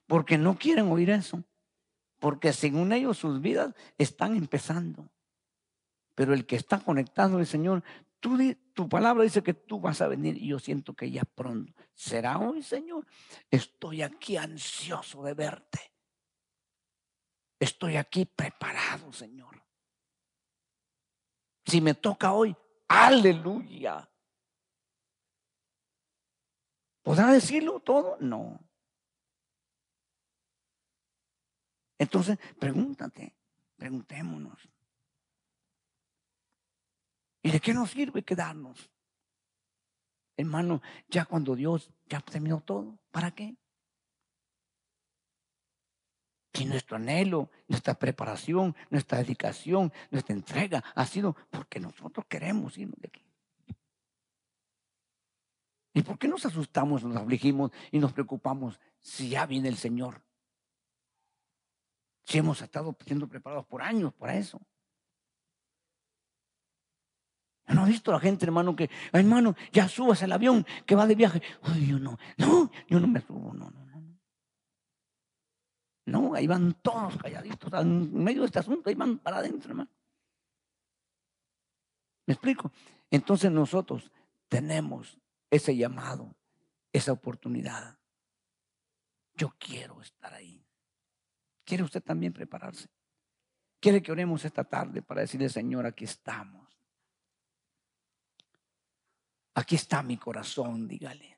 Porque no quieren oír eso. Porque según ellos sus vidas están empezando. Pero el que está conectado al Señor, tú, tu palabra dice que tú vas a venir y yo siento que ya pronto. ¿Será hoy, Señor? Estoy aquí ansioso de verte. Estoy aquí preparado, Señor. Si me toca hoy, aleluya. ¿Podrá decirlo todo? No. Entonces, pregúntate, preguntémonos. ¿Y de qué nos sirve quedarnos? Hermano, ya cuando Dios ya terminó todo, ¿para qué? Si nuestro anhelo, nuestra preparación, nuestra dedicación, nuestra entrega ha sido porque nosotros queremos irnos de aquí. ¿Y por qué nos asustamos, nos afligimos y nos preocupamos si ya viene el Señor? Si hemos estado siendo preparados por años para eso. ¿No ha visto la gente, hermano, que, hermano, ya subas al avión que va de viaje? Ay, yo no, no, yo no me subo, no, no. No, ahí van todos calladitos, en medio de este asunto, ahí van para adentro, hermano. ¿Me explico? Entonces nosotros tenemos ese llamado, esa oportunidad. Yo quiero estar ahí. ¿Quiere usted también prepararse? ¿Quiere que oremos esta tarde para decirle, Señor, aquí estamos? Aquí está mi corazón, dígale.